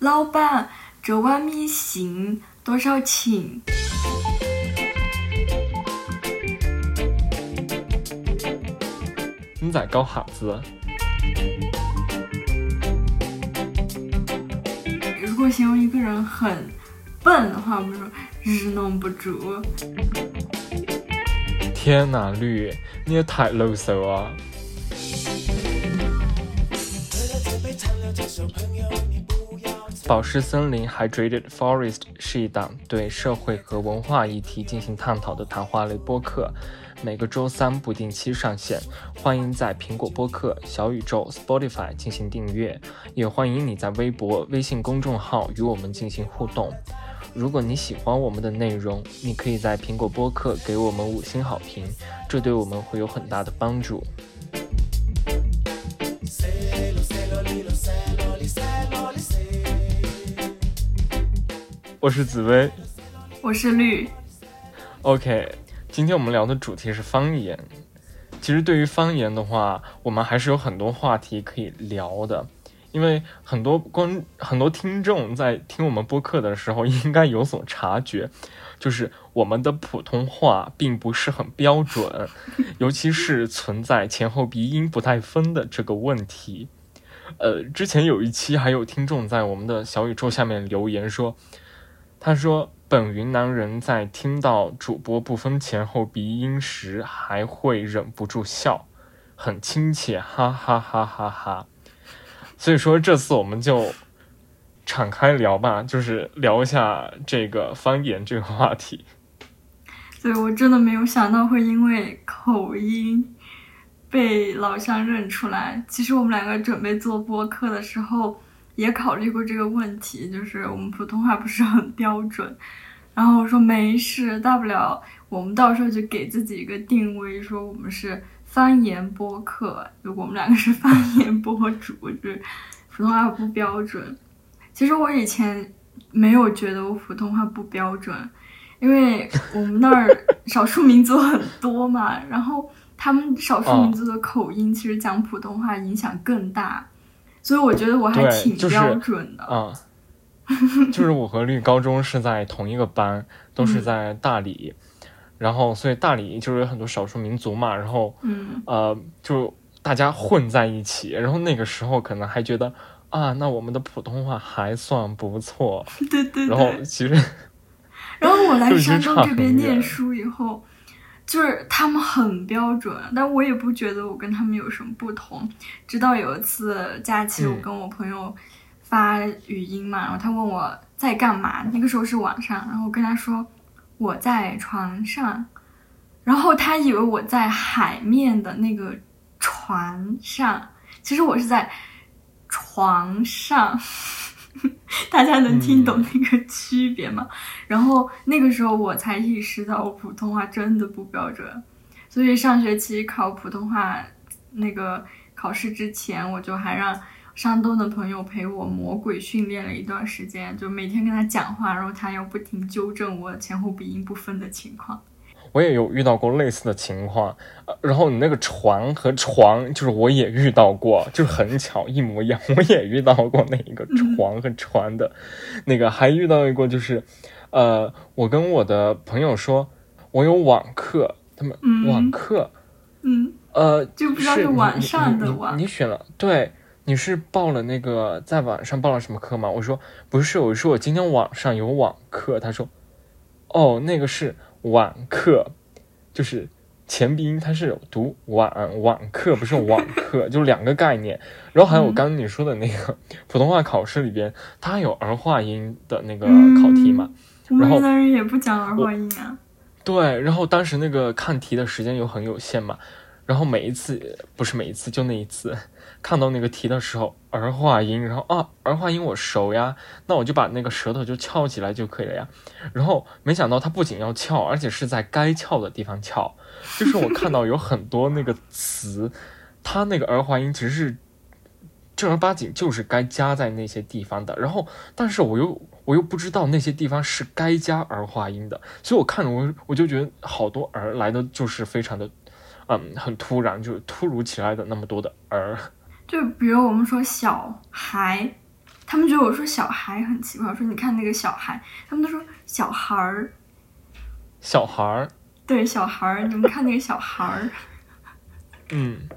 老板，这碗米线多少钱？你在搞哈子？如果形容一个人很笨的话，我们说日弄不住。天哪，绿，你也太啰嗦了。宝石森林 （Hydrated Forest） 是一档对社会和文化议题进行探讨的谈话类播客，每个周三不定期上线。欢迎在苹果播客、小宇宙、Spotify 进行订阅，也欢迎你在微博、微信公众号与我们进行互动。如果你喜欢我们的内容，你可以在苹果播客给我们五星好评，这对我们会有很大的帮助。我是紫薇，我是绿。OK，今天我们聊的主题是方言。其实对于方言的话，我们还是有很多话题可以聊的。因为很多观很多听众在听我们播客的时候，应该有所察觉，就是我们的普通话并不是很标准，尤其是存在前后鼻音不太分的这个问题。呃，之前有一期还有听众在我们的小宇宙下面留言说。他说：“本云南人在听到主播不分前后鼻音时，还会忍不住笑，很亲切，哈哈哈哈哈。所以说这次我们就敞开聊吧，就是聊一下这个方言这个话题。对我真的没有想到会因为口音被老乡认出来。其实我们两个准备做播客的时候。”也考虑过这个问题，就是我们普通话不是很标准，然后我说没事，大不了我们到时候就给自己一个定位，说我们是方言播客，就我们两个是方言博主，就是普通话不标准。其实我以前没有觉得我普通话不标准，因为我们那儿少数民族很多嘛，然后他们少数民族的口音其实讲普通话影响更大。所以我觉得我还挺标准的啊，就是我和绿高中是在同一个班，都是在大理，然后所以大理就是有很多少数民族嘛，然后嗯。呃就大家混在一起，然后那个时候可能还觉得啊，那我们的普通话还算不错，对对，然后其实，然后我来山东这边念书以后。就是他们很标准，但我也不觉得我跟他们有什么不同。直到有一次假期，我跟我朋友发语音嘛，然后他问我在干嘛，那个时候是晚上，然后我跟他说我在床上，然后他以为我在海面的那个船上，其实我是在床上。大家能听懂那个区别吗？然后那个时候我才意识到我普通话真的不标准，所以上学期考普通话那个考试之前，我就还让山东的朋友陪我魔鬼训练了一段时间，就每天跟他讲话，然后他又不停纠正我前后鼻音不分的情况。我也有遇到过类似的情况，然后你那个床和床，就是我也遇到过，就是很巧一模一样，我也遇到过那一个床和船的，那个还遇到一个就是，呃，我跟我的朋友说，我有网课，他们网课，嗯，呃，就不知道是晚上的网，你选了，对，你是报了那个在网上报了什么课吗？我说不是，我说我今天网上有网课，他说，哦，那个是。网课就是前鼻音，它是读网网课，不是网课，就两个概念。然后还有我刚刚你说的那个 普通话考试里边，它有儿化音的那个考题嘛？我们云南人也不讲儿化音啊。对，然后当时那个看题的时间又很有限嘛，然后每一次不是每一次，就那一次。看到那个题的时候，儿化音，然后啊，儿化音我熟呀，那我就把那个舌头就翘起来就可以了呀。然后没想到它不仅要翘，而且是在该翘的地方翘。就是我看到有很多那个词，它那个儿化音其实是正儿八经就是该加在那些地方的。然后，但是我又我又不知道那些地方是该加儿化音的，所以我看着我我就觉得好多儿来的就是非常的，嗯，很突然，就是突如其来的那么多的儿。就比如我们说小孩，他们觉得我说小孩很奇怪，我说你看那个小孩，他们都说小孩儿，小孩儿，对小孩儿，你们看那个小孩儿，嗯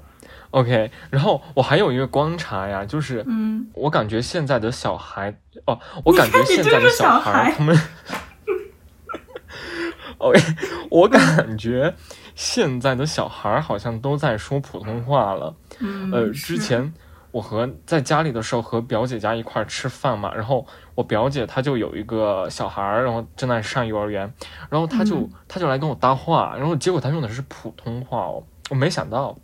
，OK。然后我还有一个观察呀，就是，嗯，我感觉现在的小孩，哦，我感觉现在的就是小孩他们，OK，我感觉现在的小孩好像都在说普通话了。嗯，呃，之前我和在家里的时候和表姐家一块儿吃饭嘛，然后我表姐她就有一个小孩，然后正在上幼儿园，然后她就、嗯她就来跟我搭话，然后结果她用的是普通话哦，我没想到，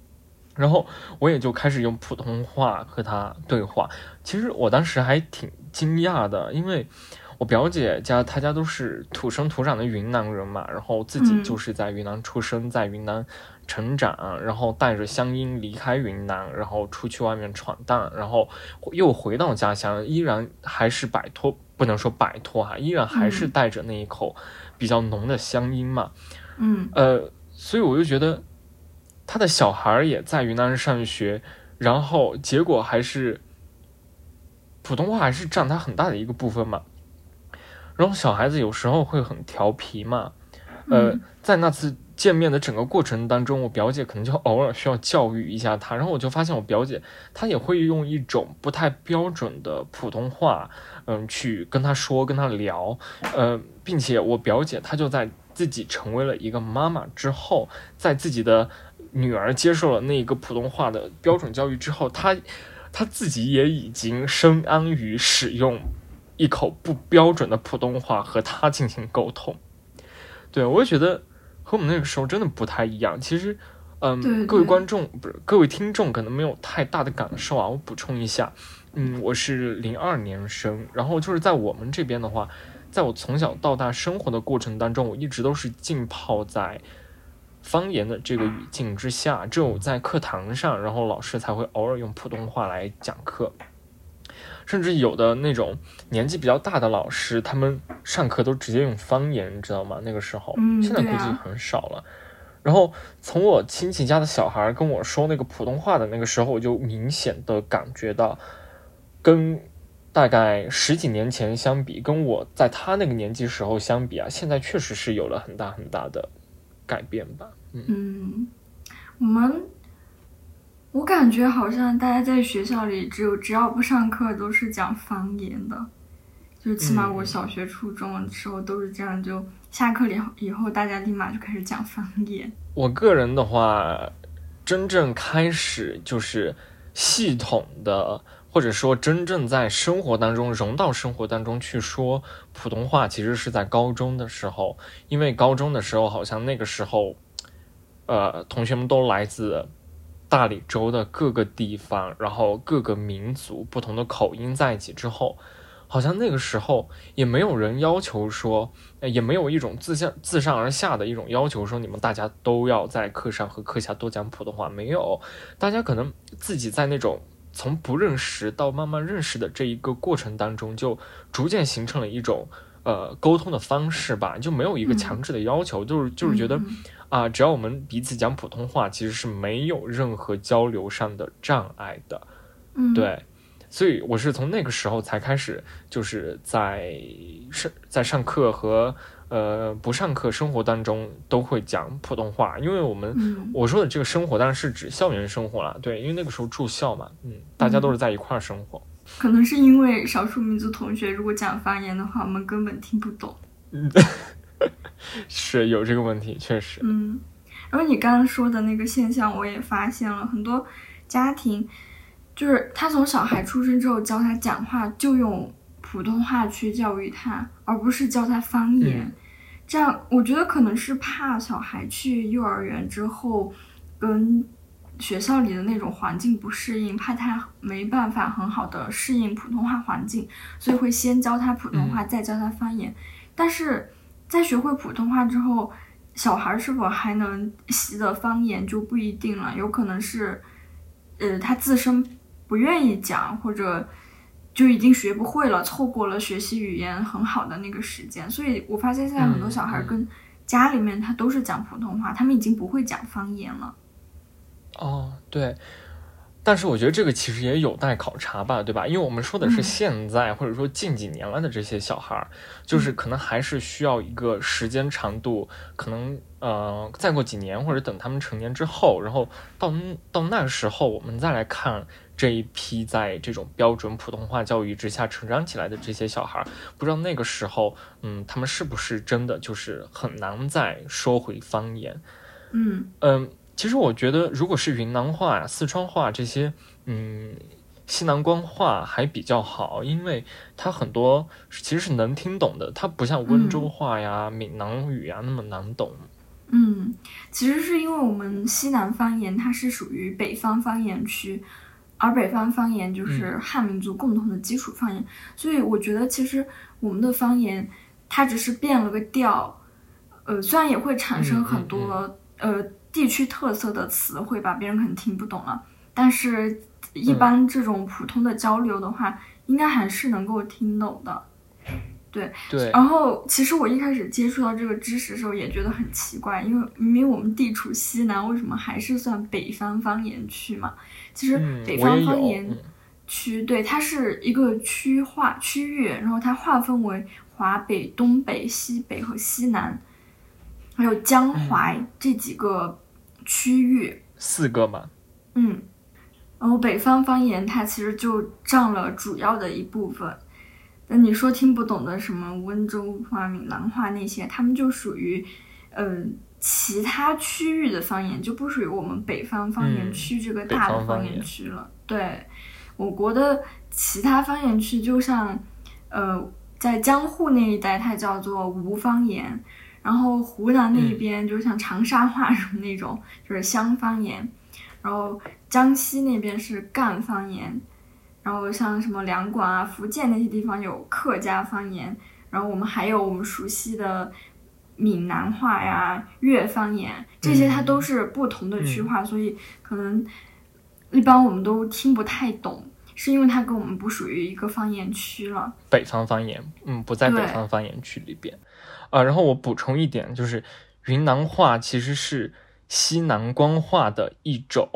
然后我也就开始用普通话和他对话，其实我当时还挺惊讶的，因为。我表姐家，她家都是土生土长的云南人嘛，然后自己嗯就是在云南出生，在云南成长，然后带着乡音离开云南，然后出去外面闯荡，然后又回到家乡，依然还是摆脱，不能说摆脱哈，依然还是嗯带着那一口比较浓的乡音嘛。嗯呃，所以我就觉得他的小孩儿也在云南上学，然后结果还是普通话还是占他很大的一个部分嘛。然后小孩子有时候会很调皮嘛，呃嗯，在那次见面的整个过程当中，我表姐可能就偶尔需要教育一下他，然后我就发现我表姐她也会用一种不太标准的普通话，嗯，去跟他说、跟他聊，呃，并且我表姐她就在自己成为了一个妈妈之后，在自己的女儿接受了那个普通话的标准教育之后，她她自己也已经深谙于使用一口不标准的普通话和他进行沟通。对我也觉得和我们那个时候真的不太一样。其实，嗯，对对各位观众不是各位听众可能没有太大的感受啊。我补充一下，嗯，我是零二年生，然后就是在我们这边的话，在我从小到大生活的过程当中，我一直都是浸泡在方言的这个语境之下，只有在课堂上，然后老师才会偶尔用普通话来讲课。甚至有的那种年纪比较大的老师，他们上课都直接用方言，你知道吗？那个时候，嗯现在估计很少了。然后从我亲戚家的小孩跟我说那个普通话的那个时候，我就明显的感觉到，跟大概十几年前相比，跟我在他那个年纪时候相比啊，现在确实是有了很大很大的改变吧。嗯嗯，我们我感觉好像大家在学校里，只有只要不上课都是讲方言的，就起码我嗯小学、初中的时候都是这样，就下课以后以后大家立马就开始讲方言。我个人的话，真正开始就是系统的，或者说真正在生活当中融到生活当中去说普通话，其实是在高中的时候。因为高中的时候，好像那个时候，呃，同学们都来自大理州的各个地方，然后各个民族不同的口音在一起之后，好像那个时候也没有人要求说。也没有一种自下自上而下的一种要求，说你们大家都要在课上和课下多讲普通话。没有，大家可能自己在那种从不认识到慢慢认识的这一个过程当中，就逐渐形成了一种呃沟通的方式吧，就没有一个嗯。强制的要求，就是就是觉得嗯啊、只要我们彼此讲普通话，其实是没有任何交流上的障碍的。嗯，对，所以我是从那个时候才开始，就是在上在上课和呃不上课生活当中都会讲普通话，因为我们、嗯我说的这个生活当然是指校园生活啦，对，因为那个时候住校嘛，嗯，大家都是在一块儿生活，可能是因为少数民族同学如果讲方言的话，我们根本听不懂。是有这个问题，确实，嗯，然后你刚刚说的那个现象，我也发现了很多家庭，就是他从小孩出生之后教他讲话，就用普通话去教育他，而不是教他方言。嗯这样，我觉得可能是怕小孩去幼儿园之后跟学校里的那种环境不适应，怕他没办法很好的适应普通话环境，所以会先教他普通话，再教他方言。但是在学会普通话之后，小孩是否还能习得方言就不一定了，有可能是，呃，他自身不愿意讲，或者就已经学不会了，错过了学习语言很好的那个时间。所以我发现现在很多小孩跟家里面他都是讲普通话，他们已经不会讲方言了。哦，对，但是我觉得这个其实也有待考察吧，对吧？因为我们说的是现在或者说近几年来的这些小孩儿，就是可能还是需要一个时间长度，可能呃再过几年或者等他们成年之后，然后到到那个时候我们再来看这一批在这种标准普通话教育之下成长起来的这些小孩儿，不知道那个时候嗯他们是不是真的就是很难再说回方言，嗯嗯。其实我觉得，如果是云南话、四川话这些，嗯，西南官话还比较好，因为它很多其实是能听懂的，它不像温州话呀、闽南语啊那么难懂。嗯，其实是因为我们西南方言它是属于北方方言区，而北方方言就是汉民族共同的基础方言，所以我觉得其实我们的方言它只是变了个调，呃，虽然也会产生很多呃。地区特色的词汇吧，别人可能听不懂了，但是，一般这种普通的交流的话，应该还是能够听懂的。对对。然后，其实我一开始接触到这个知识的时候，也觉得很奇怪，因为明明我们地处西南，为什么还是算北方方言区嘛？其实北方方言区，对，它是一个区划区域，然后它划分为华北、东北、西北和西南。还有江淮这几个区域，四个嘛，嗯，然后北方方言它其实就占了主要的一部分。那你说听不懂的什么温州话、闽南话那些，他们就属于嗯其他区域的方言，就不属于我们北方方言区这个大的方言区了。对，我国的其他方言区，就像呃在江户那一带，它叫做吴方言。然后湖南那边就像长沙话什么那种，就是湘方言。然后江西那边是赣方言。然后像什么两广啊、福建那些地方有客家方言。然后我们还有我们熟悉的闽南话呀、粤方言，这些它都是不同的区划，所以可能一般我们都听不太懂，是因为它跟我们不属于一个方言区了。北方方言，嗯，不在北方方言区里边。啊，然后我补充一点，就是云南话其实是西南官话的一种，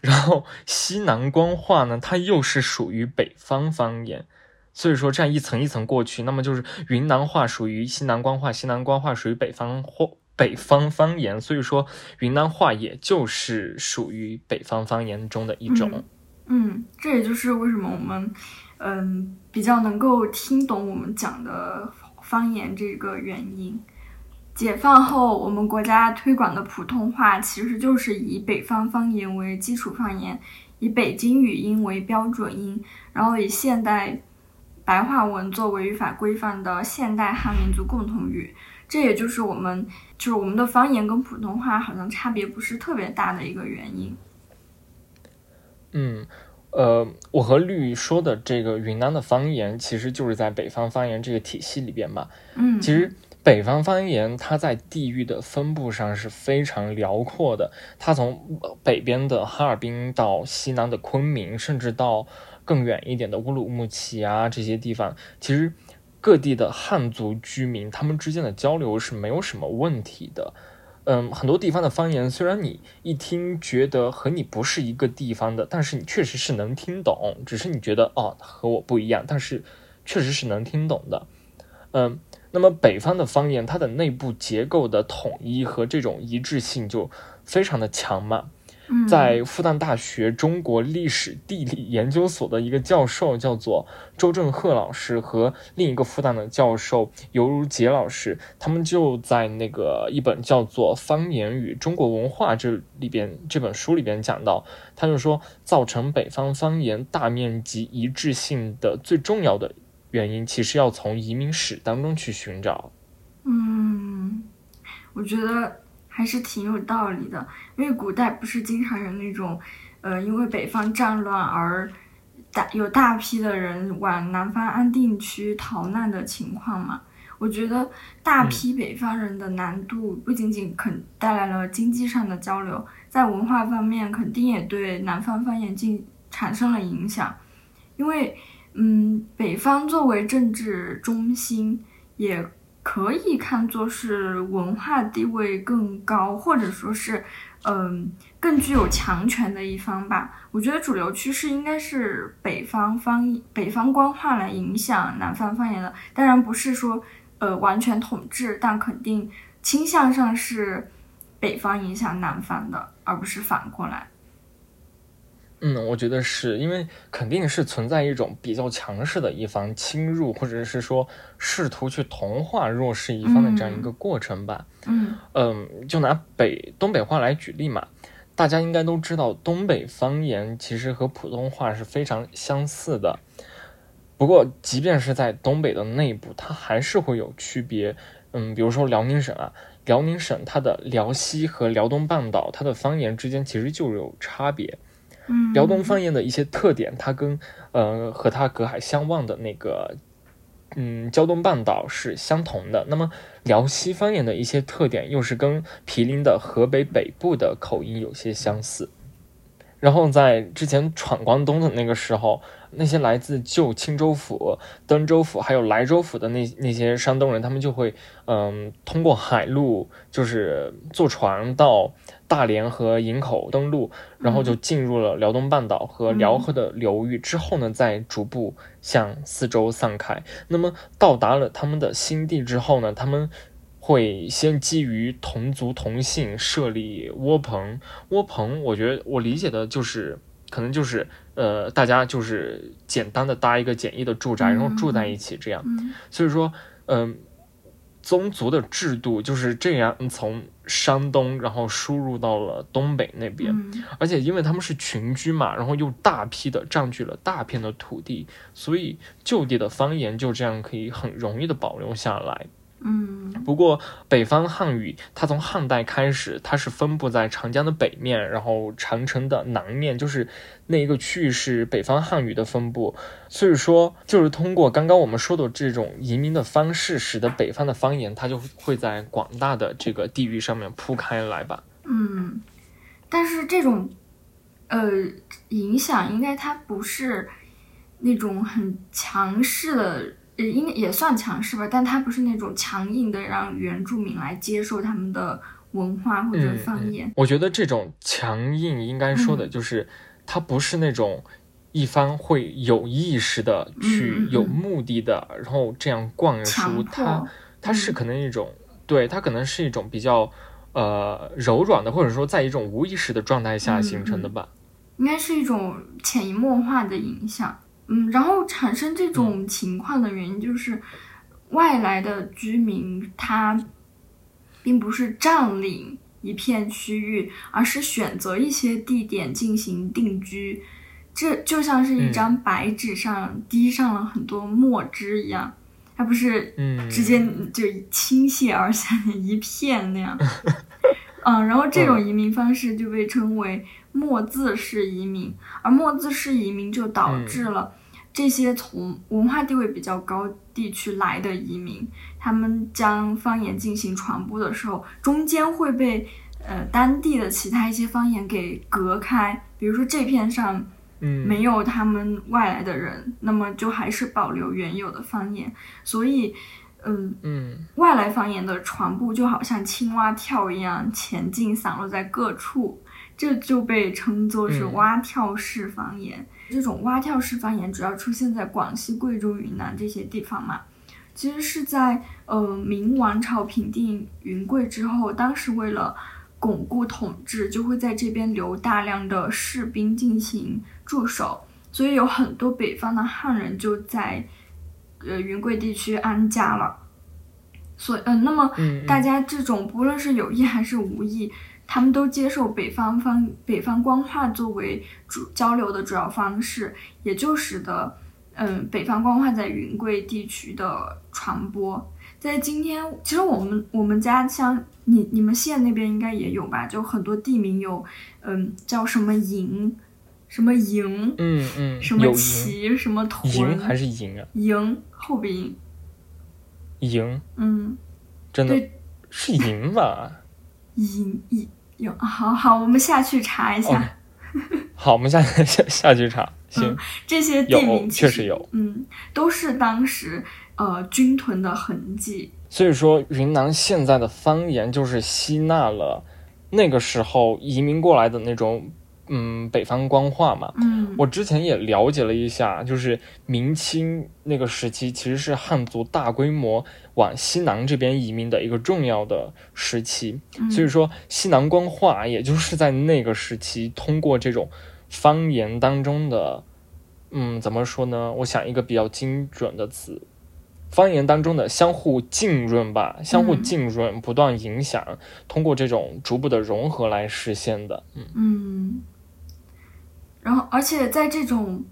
然后西南官话呢，它又是属于北方方言，所以说这样一层一层过去，那么就是云南话属于西南官话，西南官话属于北方或北方方言，所以说云南话也就是属于北方方言中的一种。嗯，这也就是为什么我们嗯比较能够听懂我们讲的。方言这个原因，解放后我们国家推广的普通话其实就是以北方方言为基础方言，以北京语音为标准音，然后以现代白话文作为语法规范的现代汉民族共同语。这也就是我们就是我们的方言跟普通话好像差别不是特别大的一个原因。嗯。呃，我和绿说的这个云南的方言，其实就是在北方方言这个体系里边嘛。嗯，其实北方方言它在地域的分布上是非常辽阔的，它从北边的哈尔滨到西南的昆明，甚至到更远一点的乌鲁木齐啊这些地方，其实各地的汉族居民他们之间的交流是没有什么问题的。嗯，很多地方的方言，虽然你一听觉得和你不是一个地方的，但是你确实是能听懂，只是你觉得哦和我不一样，但是确实是能听懂的。嗯，那么北方的方言，它的内部结构的统一和这种一致性就非常的强嘛。在复旦大学中国历史地理研究所的一个教授叫做周正鹤老师和另一个复旦的教授尤如杰老师，他们就在那个一本叫做《方言与中国文化》这里边这本书里边讲到，他就说造成北方方言大面积一致性的最重要的原因，其实要从移民史当中去寻找。嗯，我觉得。还是挺有道理的，因为古代不是经常有那种，呃，因为北方战乱而大有大批的人往南方安定区逃难的情况嘛？我觉得大批北方人的难度不仅仅肯带来了经济上的交流，在文化方面肯定也对南方方言进产生了影响，因为，嗯，北方作为政治中心也。可以看作是文化地位更高，或者说是，嗯更具有强权的一方吧。我觉得主流趋势应该是北方方北方官话来影响南方方言的，当然不是说呃完全统治，但肯定倾向上是北方影响南方的，而不是反过来。嗯，我觉得是因为肯定是存在一种比较强势的一方侵入，或者是说试图去同化弱势一方的这样一个过程吧。嗯嗯，就拿北东北话来举例嘛，大家应该都知道，东北方言其实和普通话是非常相似的。不过，即便是在东北的内部，它还是会有区别。嗯，比如说辽宁省啊，辽宁省它的辽西和辽东半岛，它的方言之间其实就有差别。辽东方言的一些特点，它跟呃和它隔海相望的那个嗯胶东半岛是相同的。那么辽西方言的一些特点，又是跟毗邻的河北北部的口音有些相似。然后在之前闯关东的那个时候。那些来自旧青州府、登州府还有莱州府的那那些山东人，他们就会，嗯，通过海路，就是坐船到大连和营口登陆，然后就进入了辽东半岛和辽河的流域，之后呢，再逐步向四周散开。那么到达了他们的新地之后呢，他们会先基于同族同姓设立窝棚。窝棚，我觉得我理解的就是。可能就是，呃，大家就是简单的搭一个简易的住宅，然后住在一起这样。所以说，嗯，宗族的制度就是这样从山东然后输入到了东北那边，而且因为他们是群居嘛，然后又大批的占据了大片的土地，所以就地的方言就这样可以很容易的保留下来。嗯，不过北方汉语它从汉代开始，它是分布在长江的北面，然后长城的南面，就是那一个区域是北方汉语的分布。所以说，就是通过刚刚我们说的这种移民的方式，使得北方的方言它就会在广大的这个地域上面铺开来吧。嗯，但是这种呃影响应该它不是那种很强势的。应该也算强势吧，但他不是那种强硬的让原住民来接受他们的文化或者方言。我觉得这种强硬应该说的就是，它不是那种一方会有意识的去有目的的，然后这样灌输它，它是可能一种，对，他可能是一种比较呃柔软的，或者说在一种无意识的状态下形成的吧。应该是一种潜移默化的影响。嗯，然后产生这种情况的原因就是，外来的居民他并不是占领一片区域，而是选择一些地点进行定居，这就像是一张白纸上滴上了很多墨汁一样，它不是直接就倾泻而下的一片那样。嗯，然后这种移民方式就被称为墨字式移民，而墨字式移民就导致了。这些从文化地位比较高地区来的移民，他们将方言进行传播的时候，中间会被呃当地的其他一些方言给隔开。比如说这片上，嗯，没有他们外来的人，那么就还是保留原有的方言。所以，嗯嗯，外来方言的传播就好像青蛙跳一样前进，散落在各处，这就被称作是蛙跳式方言。这种蛙跳式方言主要出现在广西、贵州、云南这些地方嘛。其实是在呃明王朝平定云贵之后，当时为了巩固统治，就会在这边留大量的士兵进行驻守，所以有很多北方的汉人就在呃云贵地区安家了。所以，嗯，那么大家这种不论是有意还是无意。他们都接受北方方北方官话作为主交流的主要方式，也就使得，嗯，北方官话在云贵地区的传播。在今天，其实我们我们家乡，你你们县那边应该也有吧？就很多地名有，嗯，叫什么营，什么营，嗯嗯，什么旗，什么屯，营还是营啊？营后鼻音，营，嗯，真的是营吧？营 营。有，好好，我们下去查一下。好，我们下 下下去查。行，这些地名确实有，嗯，都是当时呃军屯的痕迹。所以说，云南现在的方言就是吸纳了那个时候移民过来的那种。嗯，北方官话嘛，嗯，我之前也了解了一下，就是明清那个时期，其实是汉族大规模往西南这边移民的一个重要的时期。所以说，西南官话也就是在那个时期，通过这种方言当中的，嗯，怎么说呢？我想一个比较精准的词，方言当中的相互浸润吧，相互浸润，不断影响，通过这种逐步的融合来实现的。嗯嗯。然后，而且在这种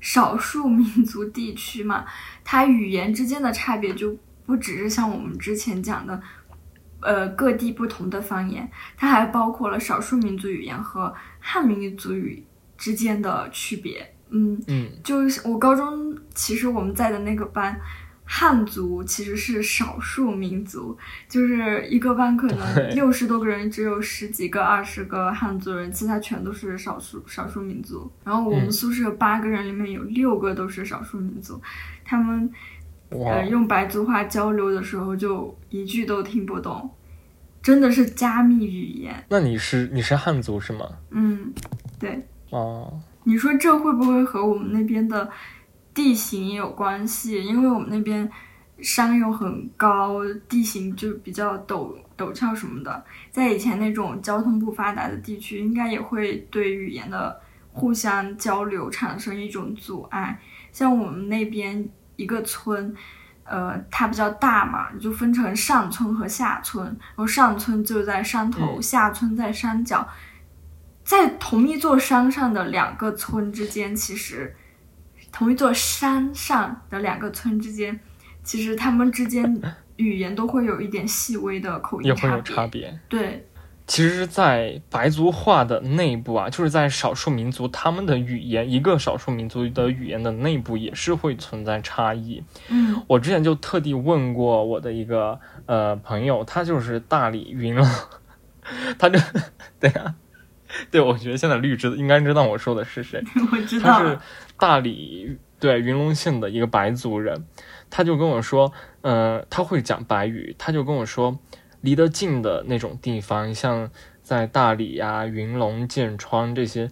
少数民族地区嘛，它语言之间的差别就不只是像我们之前讲的，呃，各地不同的方言，它还包括了少数民族语言和汉民族语之间的区别。嗯嗯，就是我高中其实我们在的那个班。汉族其实是少数民族，就是一个班可能六十多个人，只有十几个、二十个汉族人，其他全都是少数少数民族。然后我们宿舍八个人里面有六个都是少数民族，他们呃用白族话交流的时候就一句都听不懂，真的是加密语言。那你是你是汉族是吗？嗯，对。哦，你说这会不会和我们那边的？地形也有关系，因为我们那边山又很高，地形就比较陡陡峭什么的。在以前那种交通不发达的地区，应该也会对语言的互相交流产生一种阻碍。像我们那边一个村，呃，它比较大嘛，就分成上村和下村，然后上村就在山头，下村在山脚，在同一座山上的两个村之间，其实。同一座山上的两个村之间，其实他们之间语言都会有一点细微的口音也会有。差别。对，其实，在白族话的内部啊，就是在少数民族他们的语言，一个少数民族的语言的内部也是会存在差异。嗯，我之前就特地问过我的一个呃朋友，他就是大理云龙，他就 对啊，对，我觉得现在绿知应该知道我说的是谁，我知道。他是。大理对云龙县的一个白族人，他就跟我说，呃，他会讲白语，他就跟我说，离得近的那种地方，像在大理呀、云龙、剑川这些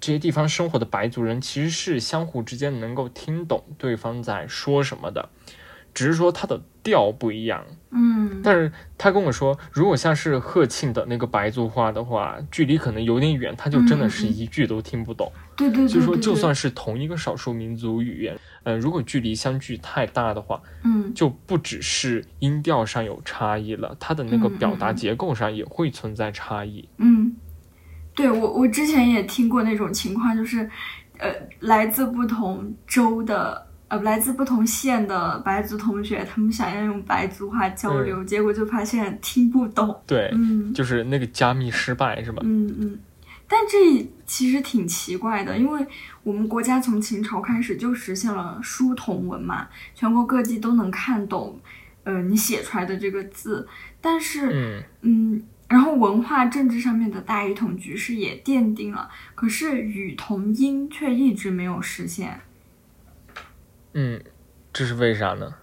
这些地方生活的白族人，其实是相互之间能够听懂对方在说什么的。只是说他的调不一样，嗯，但是他跟我说，如果像是贺庆的那个白族话的话，距离可能有点远，他就真的是一句都听不懂。对对对，所以说就算是同一个少数民族语言，呃，如果距离相距太大的话，嗯，就不只是音调上有差异了，它的那个表达结构上也会存在差异。嗯，对我我之前也听过那种情况，就是，呃，来自不同州的。呃，来自不同县的白族同学，他们想要用白族话交流，结果就发现听不懂。对，嗯，就是那个加密失败，是吧？嗯嗯。但这其实挺奇怪的，因为我们国家从秦朝开始就实现了书同文嘛，全国各地都能看懂，呃，你写出来的这个字。但是，嗯嗯，然后文化政治上面的大一统局势也奠定了，可是语同音却一直没有实现。嗯，这是为啥呢？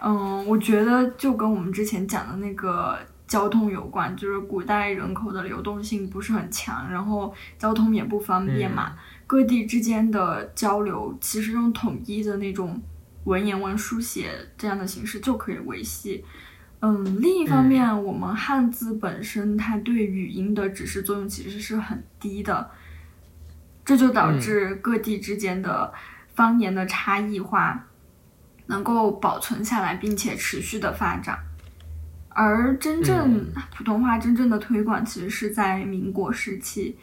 嗯，我觉得就跟我们之前讲的那个交通有关，就是古代人口的流动性不是很强，然后交通也不方便嘛，各地之间的交流其实用统一的那种文言文书写这样的形式就可以维系。嗯，另一方面，我们汉字本身它对语音的指示作用其实是很低的，这就导致各地之间的。方言的差异化能够保存下来，并且持续的发展，而真正普通话真正的推广，其实是在民国时期，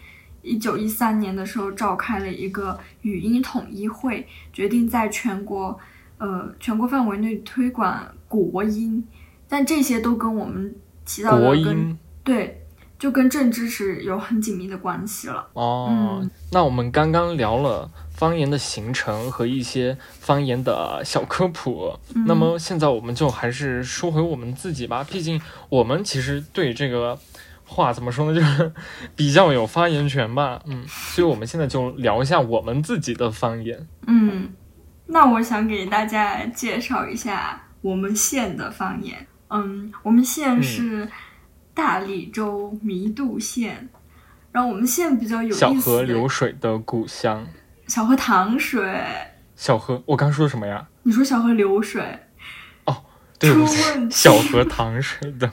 一九一三年的时候召开了一个语音统一会，决定在全国，呃，全国范围内推广国音，但这些都跟我们提到的跟对。就跟政治是有很紧密的关系了。哦，那我们刚刚聊了方言的形成和一些方言的小科普，那么现在我们就还是说回我们自己吧。毕竟我们其实对这个话怎么说呢，就是比较有发言权吧。嗯，所以我们现在就聊一下我们自己的方言。嗯，那我想给大家介绍一下我们县的方言。嗯，我们县是。大理州弥渡县。然后我们县比较有意思，小河流水的故乡，小河糖水。小河，我刚说什么呀？你说小河流水。哦，对不起，小河糖水的。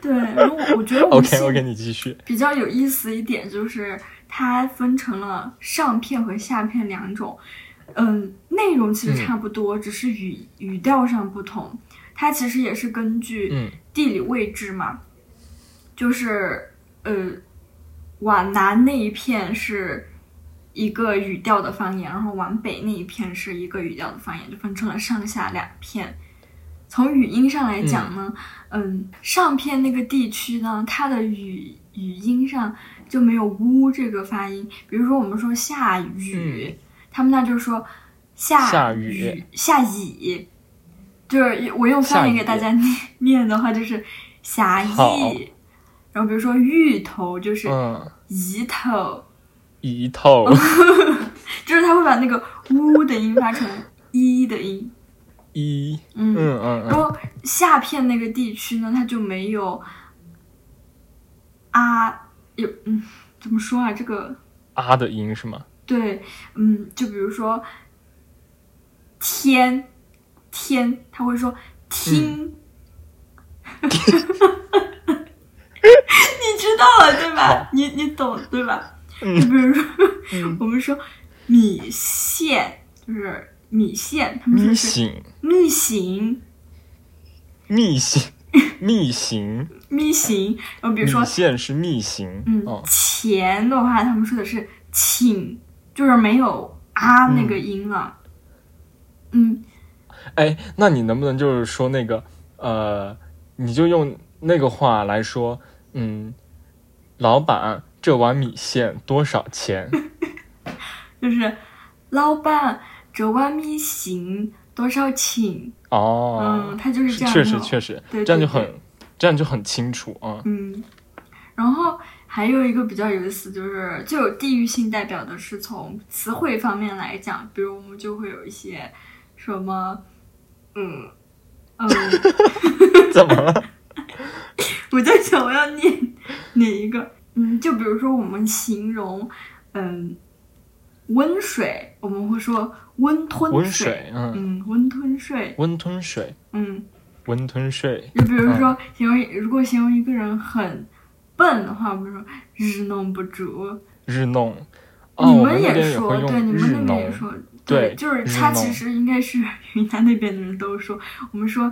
对，然后我觉得 OK OK，你继续。比较有意思一点就是它分成了上片和下片两种，嗯，内容其实差不多，只是语语调上不同。它其实也是根据地理位置嘛，就是呃。皖南那一片是一个语调的方言，然后往北那一片是一个语调的方言，就分成了上下两片。从语音上来讲呢，嗯，上片那个地区呢，它的语语音上就没有“呜”这个发音。比如说我们说下雨，他们那就说下雨下雨，就是我用方言给大家念念的话，就是下雨。然后比如说芋头就是芋头，芋头，就是他会把那个呜的音发成一的音，一，嗯嗯嗯。然后下片那个地区呢，它就没有啊，有嗯，怎么说啊？这个啊的音是吗？对，嗯，就比如说天天，他会说听。你知道了对吧？你你懂对吧？你比如说，我们说米线就是米线，他们说是密行，密行，密行，密行。然后比如说线是密行，嗯，钱的话，他们说的是请，就是没有啊那个音了。嗯，哎，那你能不能就是说那个呃，你就用那个话来说？嗯，老板，这碗米线多少钱？就是老板，这碗米线多少钱？哦，嗯，他就是这样。确实，确实，对，这样就很，这样就很清楚啊。嗯，然后还有一个比较有意思，就是就有地域性代表的是从词汇方面来讲，比如我们就会有一些什么，嗯嗯，怎么了？我在想我要念哪一个？嗯，就比如说我们形容，嗯，温水，我们会说温吞水，嗯，温吞水，温吞水，嗯，温吞水。就比如说形容，如果形容一个人很笨的话，我们说日弄不足。日弄，你们也说，对，你们那边也说，对，就是他其实应该是 云南那边的人都说，我们说。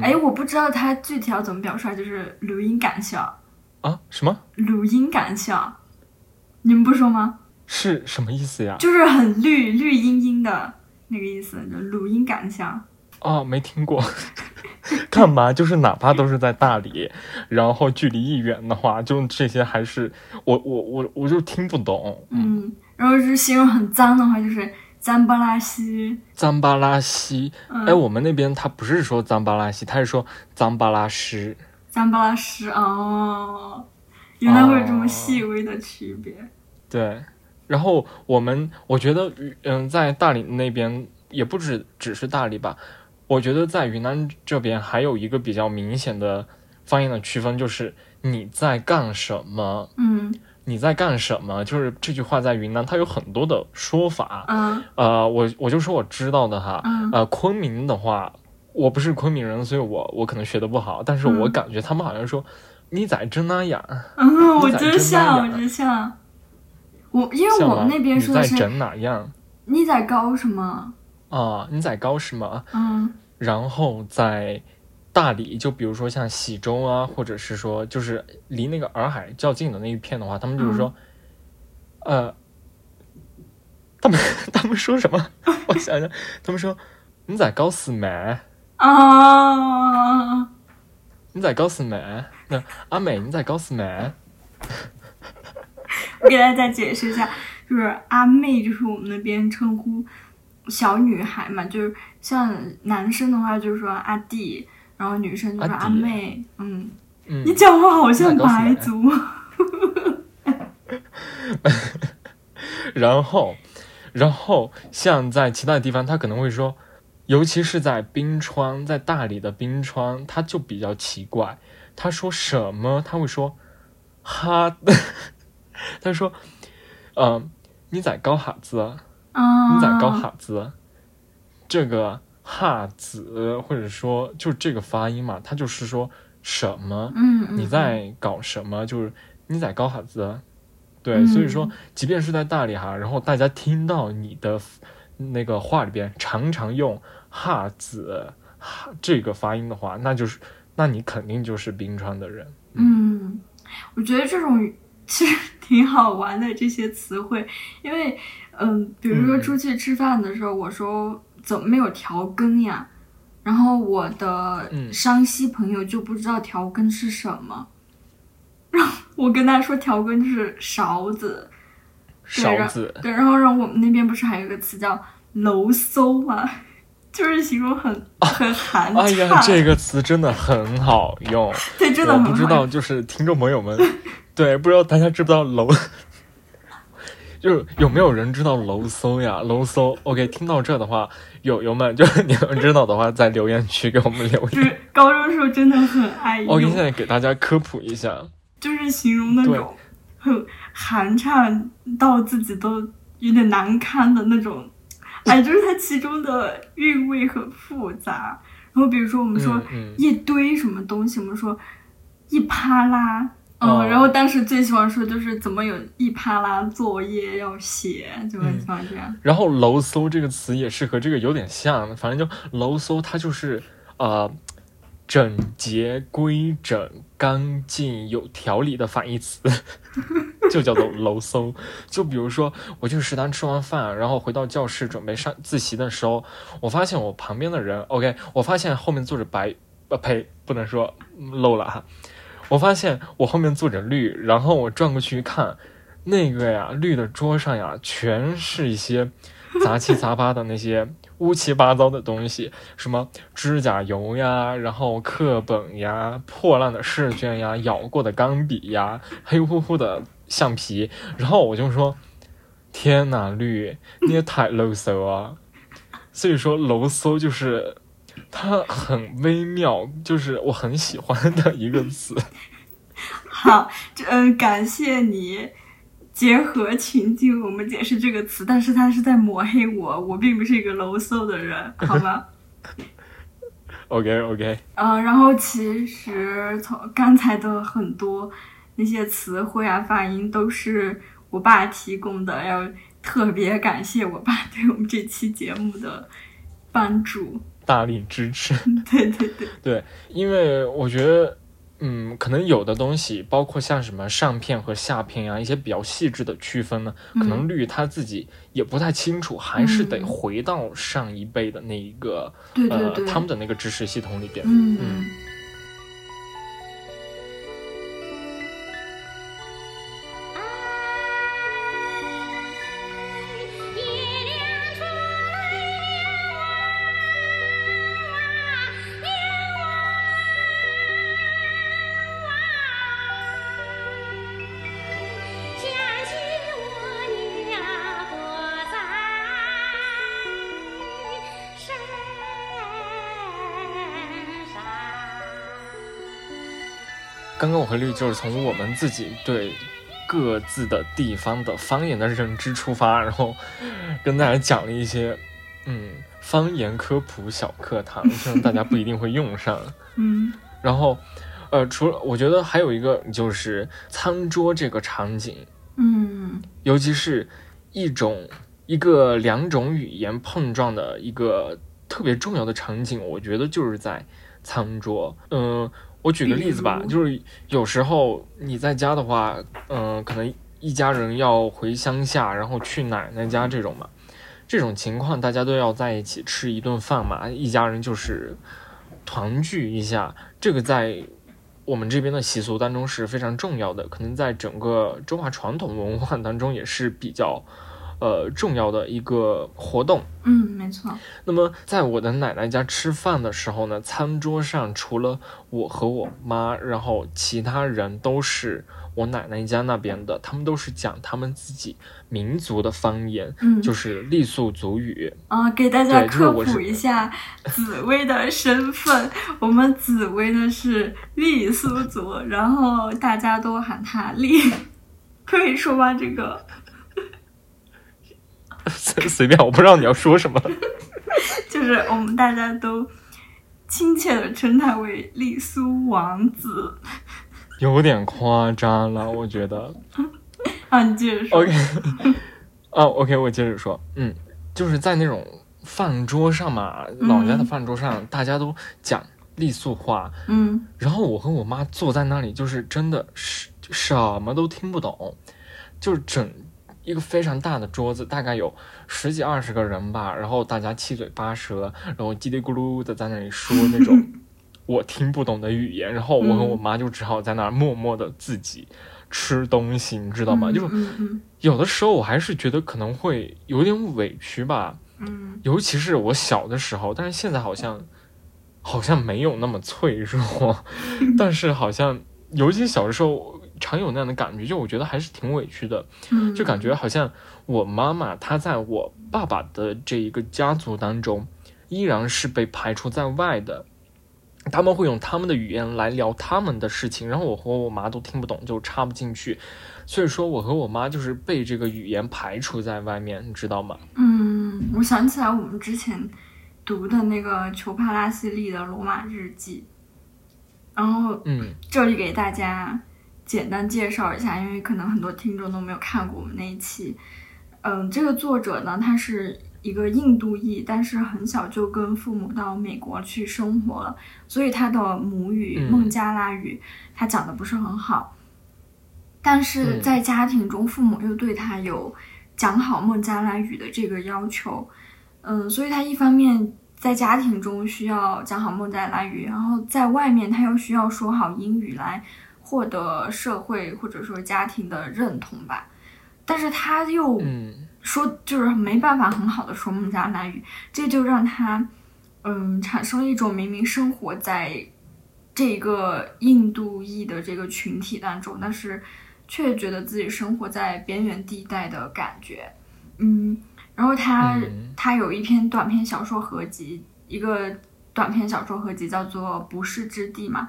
哎，我不知道他具体要怎么表出来，就是录音感效啊？什么？录音感想？你们不说吗？是什么意思呀？就是很绿绿茵茵的那个意思，就录音感想。哦，没听过。干嘛？就是哪怕都是在大理，然后距离一远的话，就这些还是我我我我就听不懂。嗯，然后是形容很脏的话，就是。脏巴拉西，脏巴拉西，哎，我们那边他不是说脏巴拉西，他是说脏巴拉什。脏巴拉什哦，原来会有这么细微的区别。对，然后我们我觉得，嗯，在大理那边也不止只是大理吧，我觉得在云南这边还有一个比较明显的方言的区分，就是你在干什么？嗯。你在干什么？就是这句话在云南，它有很多的说法。嗯，呃，我我就说我知道的哈。嗯，呃，昆明的话，我不是昆明人，所以我我可能学的不好，但是我感觉他们好像说你在真那样。嗯，我真像，我真像。我因为我们那边说的是整哪样？你在高什么？啊，你在高什么？嗯，然后在。大理，就比如说像喜洲啊，或者是说就是离那个洱海较近的那一片的话，他们就是说，呃，他们 他们说什么？我想想，他们说你在搞什么？啊，你在搞什么？那阿美你在搞什么？我给大家解释一下，就是阿妹，就是我们那边称呼小女孩嘛，就是像男生的话，就是说阿弟。然后女生就是阿妹，嗯，你讲话好像白族。然后，然后像在其他地方，他可能会说，尤其是在冰川，在大理的冰川，他就比较奇怪，他说什么，他会说哈，他说，嗯，你在搞哈子？你在搞哈子？这个哈子，或者说就这个发音嘛，他就是说什么？嗯，你在搞什么？就是你在搞哈子？对，所以说，即便是在大理哈，然后大家听到你的那个话里边常常用哈子哈这个发音的话，那就是，那你肯定就是冰川的人。嗯，我觉得这种其实挺好玩的这些词汇，因为，嗯，比如说出去吃饭的时候，我说怎么没有调羹呀？然后我的山西朋友就不知道调羹是什么。然后我跟他说调羹就是勺子，勺子对，然后让我们那边不是还有个词叫楼搜吗？就是形容很很寒哎呀，这个词真的很好用，对，真的很好用。我不知道，就是听众朋友们，对，不知道大家知不知道楼，就是有没有人知道楼搜呀？楼搜，OK，听到这的话，友友们，就是你们知道的话，在留言区给我们留言。就是高中时候真的很爱用。OK，现在给大家科普一下。就是形容那种很寒颤到自己都有点难堪的那种，哎，就是它其中的韵味很复杂。然后比如说我们说一堆什么东西，我们说一啪啦，嗯，然后当时最喜欢说就是怎么有一啪啦作业要写，就很喜欢这样。然后楼搜这个词也是和这个有点像，反正就楼搜它就是呃。整洁、规整、干净、有条理的反义词，就叫做楼搜。就比如说，我去食堂吃完饭，然后回到教室准备上自习的时候，我发现我旁边的人，OK，我发现后面坐着白，呃，呸，不能说漏了哈。我发现我后面坐着绿，然后我转过去一看，那个呀，绿的桌上呀，全是一些杂七杂八的那些。乌七八糟的东西，什么指甲油呀，然后课本呀，破烂的试卷呀，咬过的钢笔呀，黑乎乎的橡皮，然后我就说：“天哪，绿，你也太啰嗦啊！”所以说，啰嗦就是它很微妙，就是我很喜欢的一个词。好，嗯，感谢你。结合情境，我们解释这个词，但是他是在抹黑我，我并不是一个楼搜的人，好吗？OK OK。嗯，然后其实从刚才的很多那些词汇啊、发音都是我爸提供的，要特别感谢我爸对我们这期节目的帮助，大力支持。对对对对，因为我觉得。嗯，可能有的东西，包括像什么上片和下片啊，一些比较细致的区分呢，可能绿他自己也不太清楚，还是得回到上一辈的那一个，呃，他们的那个知识系统里边。嗯。刚刚我和绿就是从我们自己对各自的地方的方言的认知出发，然后跟大家讲了一些嗯方言科普小课堂，虽然大家不一定会用上。嗯，然后呃，除了我觉得还有一个就是餐桌这个场景，嗯，尤其是一种一个两种语言碰撞的一个特别重要的场景，我觉得就是在餐桌，嗯。我举个例子吧，就是有时候你在家的话，嗯，可能一家人要回乡下，然后去奶奶家这种嘛，这种情况大家都要在一起吃一顿饭嘛，一家人就是团聚一下，这个在我们这边的习俗当中是非常重要的，可能在整个中华传统文化当中也是比较呃重要的一个活动。嗯，没错。那么在我的奶奶家吃饭的时候呢，餐桌上除了我和我妈，然后其他人都是我奶奶家那边的，他们都是讲他们自己民族的方言，嗯，就是傈僳族语。啊，给大家科普一下紫薇的身份，我们紫薇呢是傈僳族，然后大家都喊她傈，可以说吗？这个？随 随便，我不知道你要说什么。就是我们大家都亲切的称他为丽苏王子，有点夸张了，我觉得。啊，你接着说。OK，啊，OK，我接着说。嗯，就是在那种饭桌上嘛，老家的饭桌上，大家都讲傈僳话。嗯。然后我和我妈坐在那里，就是真的是什么都听不懂，就是整。一个非常大的桌子，大概有十几二十个人吧，然后大家七嘴八舌，然后叽里咕噜的在那里说那种 我听不懂的语言，然后我和我妈就只好在那儿默默的自己吃东西，你知道吗？就有的时候我还是觉得可能会有点委屈吧，嗯，尤其是我小的时候，但是现在好像好像没有那么脆弱，但是好像尤其小的时候。常有那样的感觉，就我觉得还是挺委屈的，就感觉好像我妈妈她在我爸爸的这一个家族当中，依然是被排除在外的。他们会用他们的语言来聊他们的事情，然后我和我妈都听不懂，就插不进去。所以说，我和我妈就是被这个语言排除在外面，你知道吗？嗯，我想起来我们之前读的那个裘帕拉西利的《罗马日记》，然后嗯，这里给大家。简单介绍一下，因为可能很多听众都没有看过我们那一期。嗯，这个作者呢，他是一个印度裔，但是很小就跟父母到美国去生活了，所以他的母语孟加拉语他讲的不是很好。但是在家庭中，父母又对他有讲好孟加拉语的这个要求。嗯，所以他一方面在家庭中需要讲好孟加拉语，然后在外面他又需要说好英语来。获得社会或者说家庭的认同吧，但是他又说就是没办法很好的说孟加拉语，这就让他嗯产生了一种明明生活在这个印度裔的这个群体当中，但是却觉得自己生活在边缘地带的感觉。嗯，然后他他有一篇短篇小说合集，一个短篇小说合集叫做《不是之地》嘛。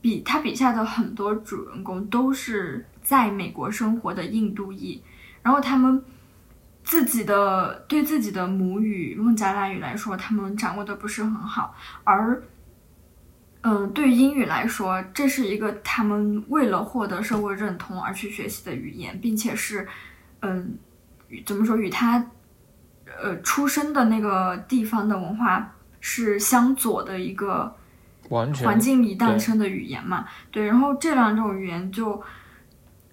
笔他笔下的很多主人公都是在美国生活的印度裔，然后他们自己的对自己的母语孟加拉语来说，他们掌握的不是很好，而嗯，对英语来说，这是一个他们为了获得社会认同而去学习的语言，并且是嗯，怎么说与他呃出生的那个地方的文化是相左的一个。环境里诞生的语言嘛，对，然后这两种语言就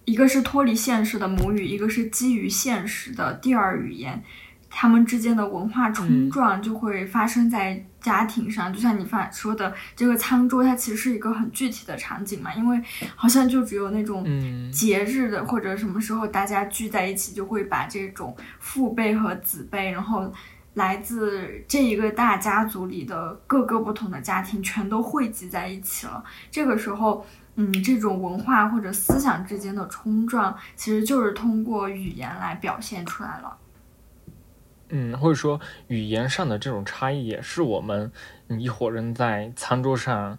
一个是脱离现实的母语，一个是基于现实的第二语言，他们之间的文化冲撞就会发生在家庭上。就像你发说的，这个餐桌它其实是一个很具体的场景嘛，因为好像就只有那种节日的或者什么时候大家聚在一起，就会把这种父辈和子辈，然后。来自这一个大家族里的各个不同的家庭，全都汇集在一起了。这个时候，嗯，这种文化或者思想之间的冲撞，其实就是通过语言来表现出来了。嗯，或者说语言上的这种差异，也是我们一伙人在餐桌上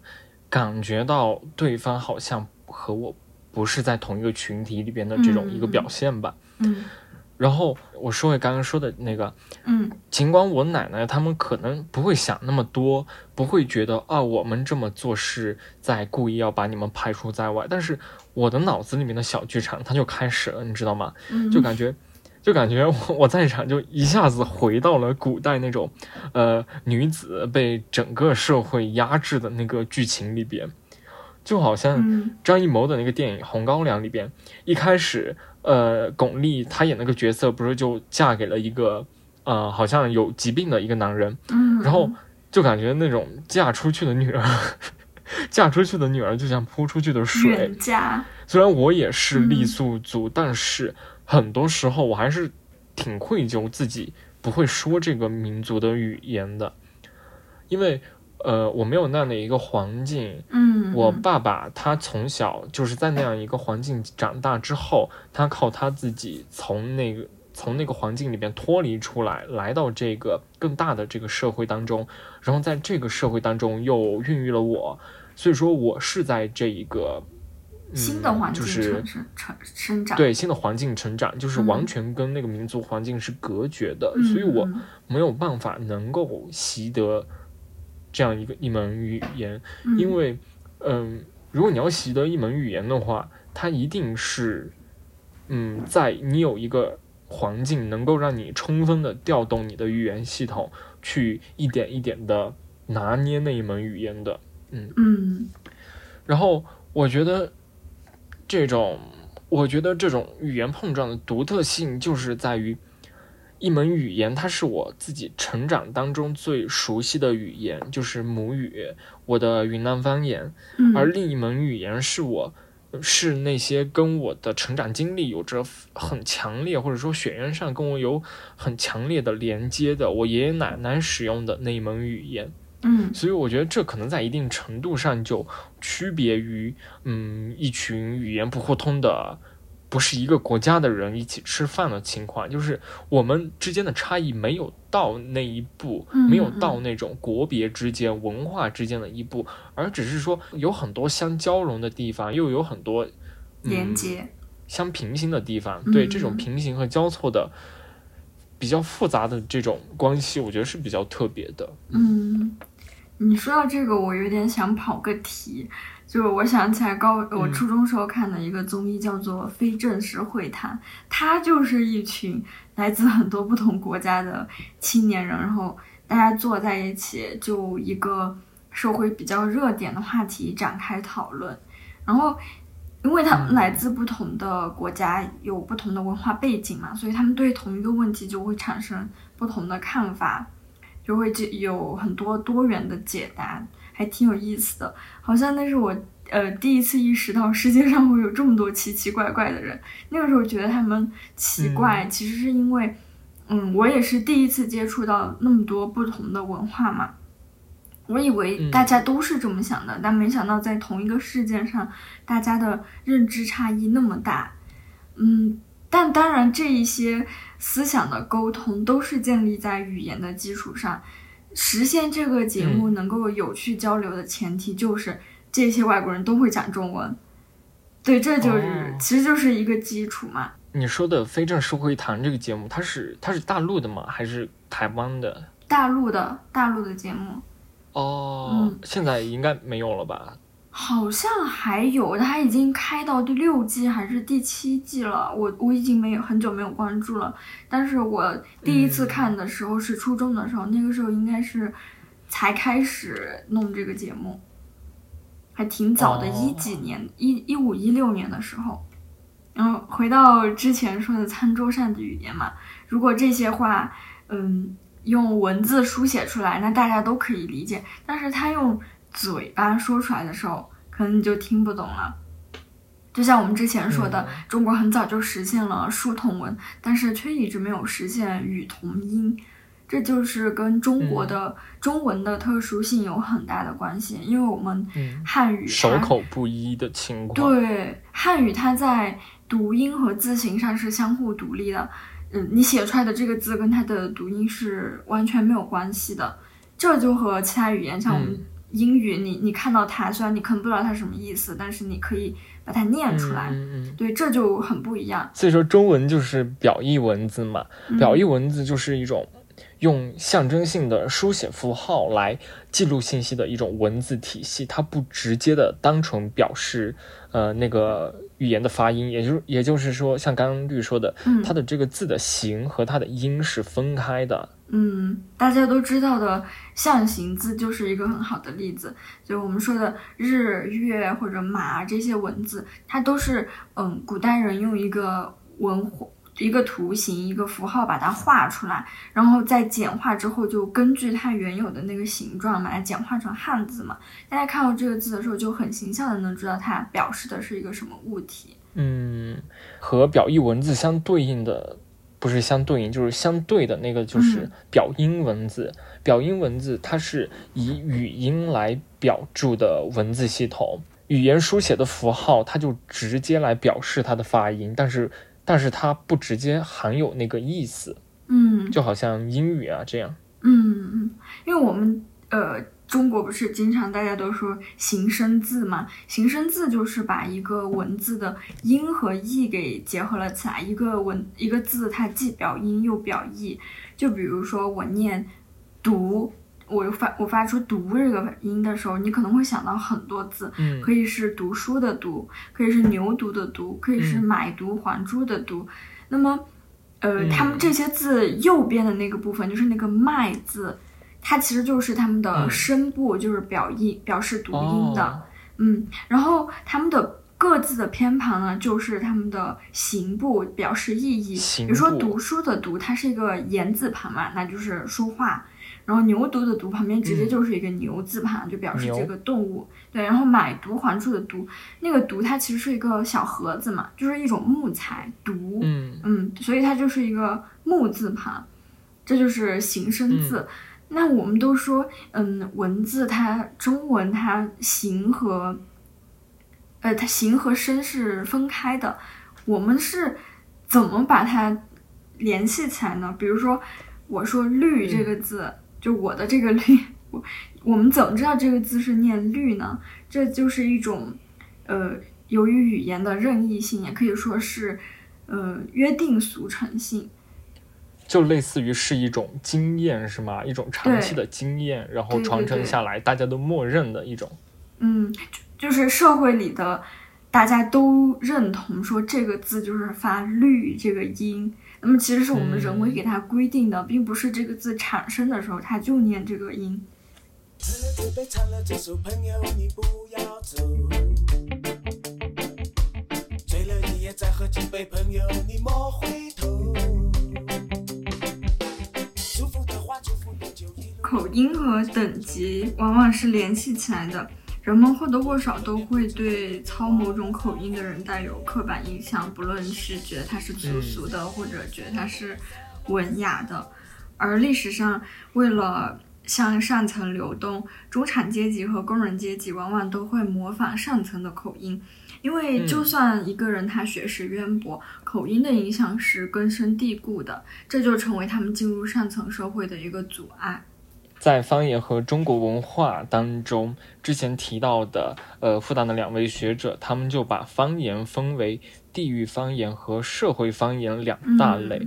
感觉到对方好像和我不是在同一个群体里边的这种一个表现吧。嗯。然后我说回刚刚说的那个，嗯，尽管我奶奶他们可能不会想那么多，不会觉得啊我们这么做是在故意要把你们排除在外，但是我的脑子里面的小剧场它就开始了，你知道吗？就感觉，就感觉我我在场就一下子回到了古代那种，呃，女子被整个社会压制的那个剧情里边，就好像张艺谋的那个电影《红高粱》里边一开始。呃，巩俐她演那个角色，不是就嫁给了一个呃，好像有疾病的一个男人，嗯，然后就感觉那种嫁出去的女儿，嫁出去的女儿就像泼出去的水。嫁。虽然我也是傈僳族，但是很多时候我还是挺愧疚自己不会说这个民族的语言的，因为呃我没有那样的一个环境。嗯，我爸爸他从小就是在那样一个环境长大之后，他靠他自己从那个从那个环境里边脱离出来，来到这个更大的这个社会当中，然后在这个社会当中又孕育了我，所以说我是在这一个。新的环境就是成成生长，对新的环境成长，就是完全跟那个民族环境是隔绝的，所以我没有办法能够习得这样一个一门语言，因为，嗯，如果你要习得一门语言的话，它一定是，嗯，在你有一个环境能够让你充分的调动你的语言系统，去一点一点的拿捏那一门语言的，嗯。嗯，然后我觉得。这种，我觉得这种语言碰撞的独特性就是在于，一门语言它是我自己成长当中最熟悉的语言，就是母语，我的云南方言。而另一门语言是我，是那些跟我的成长经历有着很强烈，或者说血缘上跟我有很强烈的连接的，我爷爷奶奶使用的那一门语言。嗯，所以我觉得这可能在一定程度上就区别于，嗯，一群语言不互通的，不是一个国家的人一起吃饭的情况，就是我们之间的差异没有到那一步，没有到那种国别之间、文化之间的一步，而只是说有很多相交融的地方，又有很多连接、相平行的地方。对这种平行和交错的。比较复杂的这种关系，我觉得是比较特别的。嗯，你说到这个，我有点想跑个题，就是我想起来高我初中时候看的一个综艺，叫做《非正式会谈》，它就是一群来自很多不同国家的青年人，然后大家坐在一起，就一个社会比较热点的话题展开讨论，然后。因为他们来自不同的国家，有不同的文化背景嘛，所以他们对同一个问题就会产生不同的看法，就会有很多多元的解答，还挺有意思的。好像那是我呃第一次意识到世界上会有这么多奇奇怪怪的人。那个时候觉得他们奇怪，其实是因为，嗯，我也是第一次接触到那么多不同的文化嘛。我以为大家都是这么想的，但没想到在同一个事件上，大家的认知差异那么大。嗯，但当然，这一些思想的沟通都是建立在语言的基础上。实现这个节目能够有趣交流的前提，就是这些外国人都会讲中文。对，这就是其实就是一个基础嘛。你说的《非正式会谈》这个节目，它是它是大陆的吗？还是台湾的？大陆的，大陆的节目。哦，现在应该没有了吧？好像还有，它已经开到第六季还是第七季了。我我已经没有很久没有关注了。但是我第一次看的时候是初中的时候，那个时候应该是才开始弄这个节目，还挺早的，一几年，一一五一六年的时候。然后回到之前说的餐桌上的语言嘛，如果这些话，嗯。用文字书写出来，那大家都可以理解。但是他用嘴巴说出来的时候，可能你就听不懂了。就像我们之前说的，中国很早就实现了书同文，但是却一直没有实现语同音。这就是跟中国的中文的特殊性有很大的关系，因为我们汉语手口不一的情况。对，汉语它在读音和字形上是相互独立的。嗯，你写出来的这个字跟它的读音是完全没有关系的，这就和其他语言，像我们英语，你你看到它，虽然你可能不知道它什么意思，但是你可以把它念出来，对，这就很不一样。所以说，中文就是表意文字嘛，表意文字就是一种用象征性的书写符号来记录信息的一种文字体系，它不直接的单纯表示，呃，那个。语言的发音，也就是也就是说，像刚刚绿说的，它的这个字的形和它的音是分开的。嗯，大家都知道的象形字就是一个很好的例子，就我们说的日、月或者马这些文字，它都是嗯，古代人用一个文。一个图形，一个符号，把它画出来，然后再简化之后，就根据它原有的那个形状，把它简化成汉字嘛。大家看到这个字的时候，就很形象的能知道它表示的是一个什么物体。嗯，和表意文字相对应的不是相对应，就是相对的那个就是表音文字。表音文字它是以语音来表注的文字系统，语言书写的符号它就直接来表示它的发音，但是但是它不直接含有那个意思。嗯，就好像英语啊这样。嗯嗯，因为我们呃。中国不是经常大家都说形声字嘛？形声字就是把一个文字的音和义给结合了起来。一个文一个字，它既表音又表意。就比如说我念“读”，我发我发出“读”这个音的时候，你可能会想到很多字，可以是读书的“读”，可以是牛犊的“犊”，可以是买椟还珠的“读”。那么，呃，他们这些字右边的那个部分，就是那个“麦”字。它其实就是他们的声部，就是表音表示读音的，嗯，然后他们的各自的偏旁呢，就是他们的形部，表示意义。比如说读书的读，它是一个言字旁嘛，那就是说话。然后牛犊的犊旁边直接就是一个牛字旁，就表示这个动物。对，然后买椟还珠的椟，那个椟它其实是一个小盒子嘛，就是一种木材椟，嗯嗯，所以它就是一个木字旁，这就是形声字。那我们都说，嗯，文字它中文它形和，呃，它形和声是分开的。我们是怎么把它联系起来呢？比如说，我说“绿”这个字，就我的这个“绿”，我我们怎么知道这个字是念“绿”呢？这就是一种，呃，由于语言的任意性，也可以说是，呃，约定俗成性。就类似于是一种经验，是吗？一种长期的经验，然后传承下来，大家都默认的一种。嗯，就是社会里的大家都认同说这个字就是发“绿”这个音，那么其实是我们人为给它规定的，并不是这个字产生的时候它就念这个音。醉了你也再喝几杯，朋友，你莫回口音和等级往往是联系起来的，人们或多或少都会对操某种口音的人带有刻板印象，不论是觉得他是粗俗的，或者觉得他是文雅的。而历史上，为了向上层流动，中产阶级和工人阶级往往都会模仿上层的口音，因为就算一个人他学识渊博，口音的影响是根深蒂固的，这就成为他们进入上层社会的一个阻碍。在方言和中国文化当中，之前提到的，呃，复旦的两位学者，他们就把方言分为地域方言和社会方言两大类。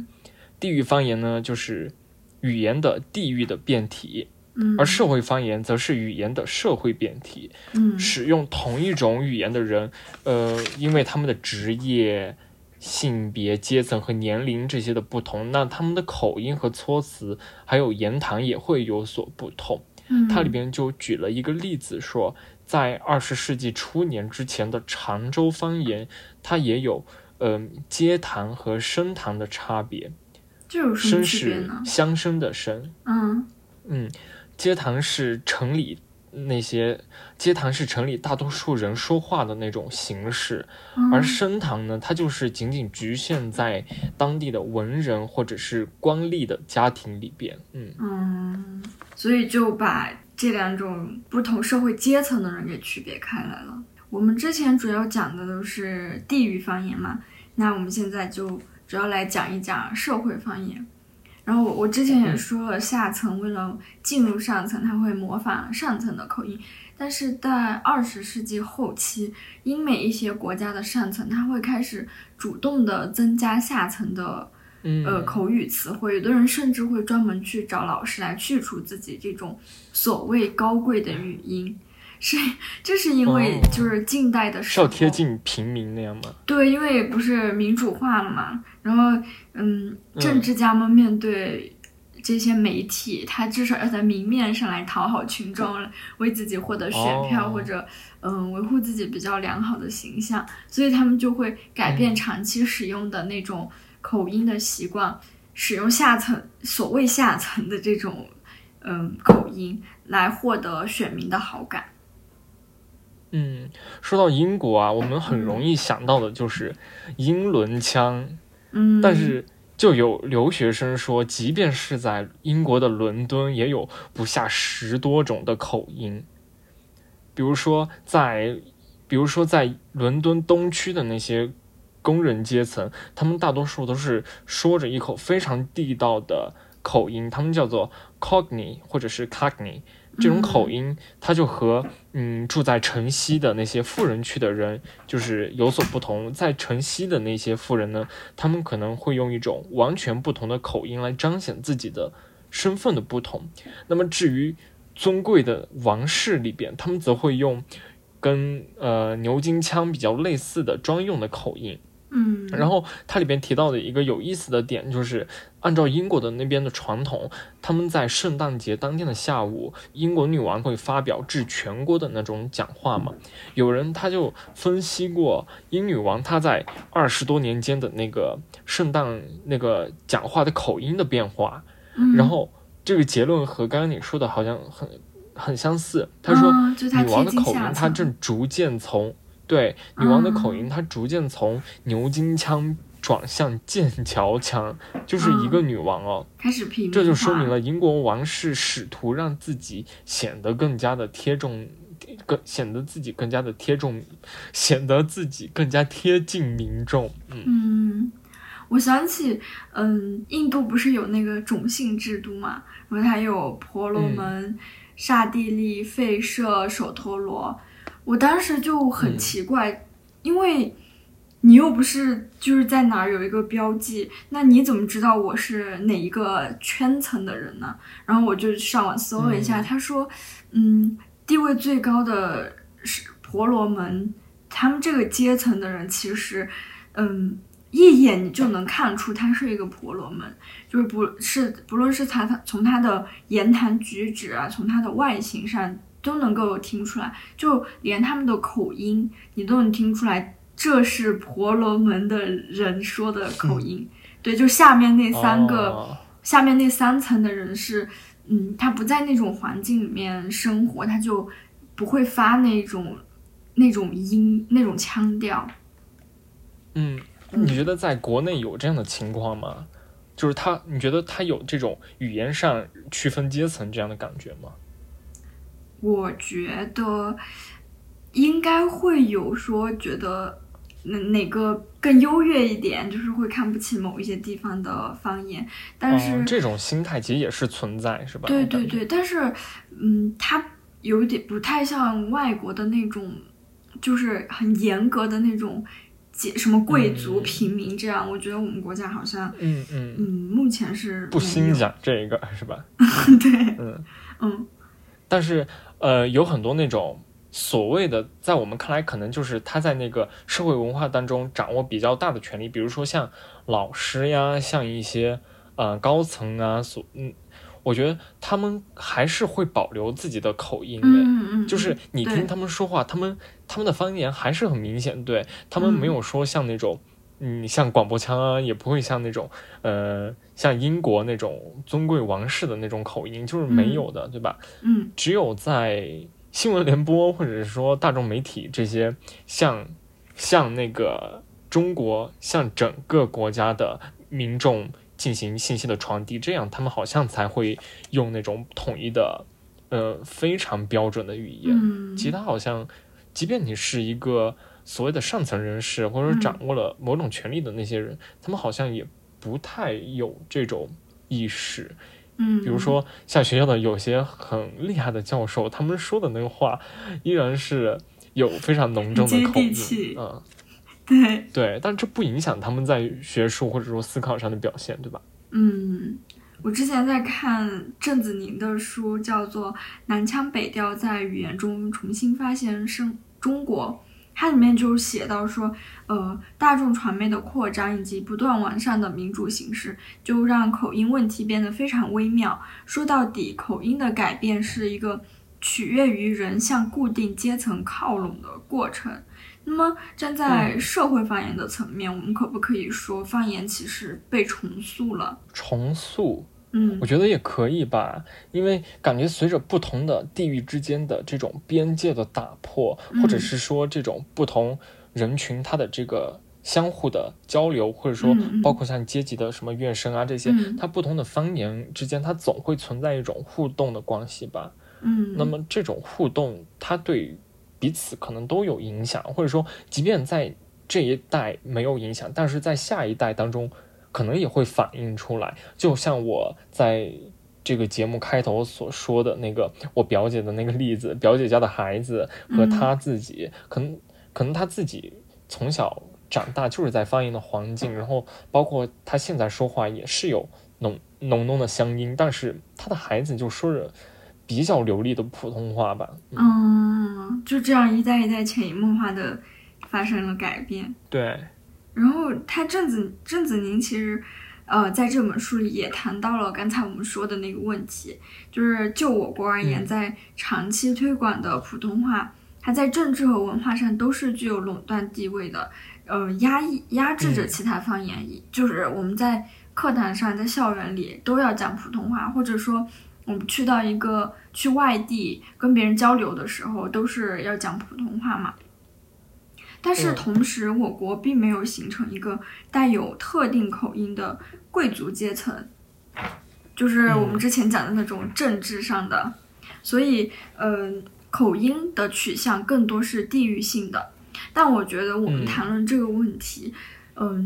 地域方言呢，就是语言的地域的变体，而社会方言则是语言的社会变体。使用同一种语言的人，呃，因为他们的职业。性别、阶层和年龄这些的不同，那他们的口音和措辞还有言谈也会有所不同。它里边就举了一个例子，说在二十世纪初年之前的常州方言，它也有嗯街谈和声谈的差别。声是乡声的声，嗯嗯，街谈是城里。那些街谈是城里大多数人说话的那种形式，而升堂呢，它就是仅仅局限在当地的文人或者是官吏的家庭里边。嗯嗯，所以就把这两种不同社会阶层的人给区别开来了。我们之前主要讲的都是地域方言嘛，那我们现在就主要来讲一讲社会方言。然后我我之前也说了，下层为了进入上层，他会模仿上层的口音。但是在二十世纪后期，英美一些国家的上层，他会开始主动的增加下层的呃口语词汇。有的人甚至会专门去找老师来去除自己这种所谓高贵的语音。是，这是因为就是近代的时候，要贴近平民那样吗？对，因为不是民主化了嘛。然后，嗯，政治家们面对这些媒体，他至少要在明面上来讨好群众，为自己获得选票，或者嗯维护自己比较良好的形象，所以他们就会改变长期使用的那种口音的习惯，使用下层所谓下层的这种嗯口音来获得选民的好感。嗯，说到英国啊，我们很容易想到的就是英伦腔。嗯，但是就有留学生说，即便是在英国的伦敦，也有不下十多种的口音。比如说，在比如说在伦敦东区的那些工人阶层，他们大多数都是说着一口非常地道的口音，他们叫做 Cockney 或者是 Cockney。这种口音，它就和嗯住在城西的那些富人区的人就是有所不同。在城西的那些富人呢，他们可能会用一种完全不同的口音来彰显自己的身份的不同。那么至于尊贵的王室里边，他们则会用跟呃牛津腔比较类似的专用的口音。嗯，然后它里边提到的一个有意思的点，就是按照英国的那边的传统，他们在圣诞节当天的下午，英国女王会发表致全国的那种讲话嘛。有人他就分析过英女王她在二十多年间的那个圣诞那个讲话的口音的变化，然后这个结论和刚刚你说的好像很很相似。他说女王的口音她正逐渐从。对女王的口音，她逐渐从牛津腔转向剑桥腔，就是一个女王哦，开始平这就说明了英国王室试图让自己显得更加的贴重，更显得自己更加的贴重，显得自己更加贴近民众。嗯，我想起，嗯，印度不是有那个种姓制度嘛，然后它有婆罗门、刹帝利、吠舍、首陀罗。我当时就很奇怪，因为你又不是就是在哪儿有一个标记，那你怎么知道我是哪一个圈层的人呢？然后我就上网搜了一下，他说，嗯，地位最高的是婆罗门，他们这个阶层的人其实，嗯，一眼你就能看出他是一个婆罗门，就是不是不论是他他从他的言谈举止啊，从他的外形上。都能够听出来，就连他们的口音，你都能听出来，这是婆罗门的人说的口音。对，就下面那三个，下面那三层的人是，嗯，他不在那种环境里面生活，他就不会发那种那种音、那种腔调。嗯，你觉得在国内有这样的情况吗？就是他，你觉得他有这种语言上区分阶层这样的感觉吗？我觉得应该会有说觉得哪哪个更优越一点，就是会看不起某一些地方的方言。但是这种心态其实也是存在，是吧？对对对，但是嗯，它有点不太像外国的那种，就是很严格的那种，什么贵族、平民这样。我觉得我们国家好像嗯嗯嗯，目前是不兴讲这个，是吧？对，嗯嗯，但是。呃，有很多那种所谓的，在我们看来，可能就是他在那个社会文化当中掌握比较大的权利，比如说像老师呀，像一些呃高层啊，所嗯，我觉得他们还是会保留自己的口音的，就是你听他们说话，他们他们的方言还是很明显，对。他们没有说像那种。嗯，像广播腔啊，也不会像那种，呃，像英国那种尊贵王室的那种口音，就是没有的，对吧？嗯，只有在新闻联播或者是说大众媒体这些，像像那个中国，向整个国家的民众进行信息的传递，这样他们好像才会用那种统一的，呃，非常标准的语言。嗯，其他好像，即便你是一个。所谓的上层人士，或者说掌握了某种权力的那些人，他们好像也不太有这种意识。嗯，比如说像学校的有些很厉害的教授，他们说的那个话依然是有非常浓重的口音。嗯，对对，但这不影响他们在学术或者说思考上的表现，对吧？嗯，我之前在看郑子宁的书，叫做《南腔北调在语言中重新发现生中国》。它里面就写到说，呃，大众传媒的扩张以及不断完善的民主形式，就让口音问题变得非常微妙。说到底，口音的改变是一个取悦于人向固定阶层靠拢的过程。那么，站在社会方言的层面，我们可不可以说方言其实被重塑了？重塑。嗯，我觉得也可以吧，因为感觉随着不同的地域之间的这种边界的打破，或者是说这种不同人群他的这个相互的交流，或者说包括像阶级的什么怨声啊这些，它不同的方言之间，它总会存在一种互动的关系吧。嗯，那么这种互动，它对彼此可能都有影响，或者说，即便在这一代没有影响，但是在下一代当中，可能也会反映出来。就像我在这个节目开头所说的那个我表姐的那个例子，表姐家的孩子和她自己，可能可能她自己从小长大就是在方言的环境，然后包括她现在说话也是有浓浓浓的乡音，但是她的孩子就说着。比较流利的普通话吧，嗯，就这样一代一代潜移默化的发生了改变。对，然后他郑子郑子宁其实，呃，在这本书里也谈到了刚才我们说的那个问题，就是就我国而言，在长期推广的普通话，它在政治和文化上都是具有垄断地位的，呃，压抑压制着其他方言，就是我们在课堂上，在校园里都要讲普通话，或者说。我们去到一个去外地跟别人交流的时候，都是要讲普通话嘛。但是同时，我国并没有形成一个带有特定口音的贵族阶层，就是我们之前讲的那种政治上的。所以，嗯，口音的取向更多是地域性的。但我觉得我们谈论这个问题。嗯，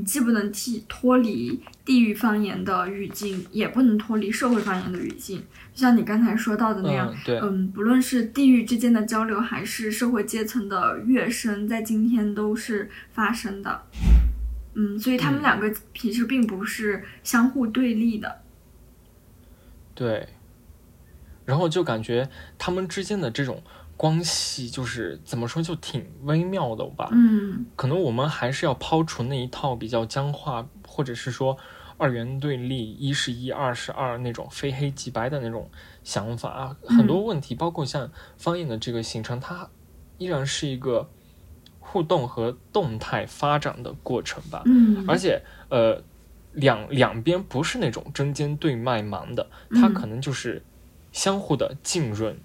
既不能替脱离地域方言的语境，也不能脱离社会方言的语境。就像你刚才说到的那样，对，嗯，不论是地域之间的交流，还是社会阶层的跃升，在今天都是发生的。嗯，所以他们两个其实并不是相互对立的。对，然后就感觉他们之间的这种。关系就是怎么说，就挺微妙的吧。嗯，可能我们还是要抛除那一套比较僵化，或者是说二元对立，一是一，二是二那种非黑即白的那种想法啊。很多问题，包括像方言的这个形成，它依然是一个互动和动态发展的过程吧。嗯，而且呃，两两边不是那种针尖对麦芒的，它可能就是相互的浸润。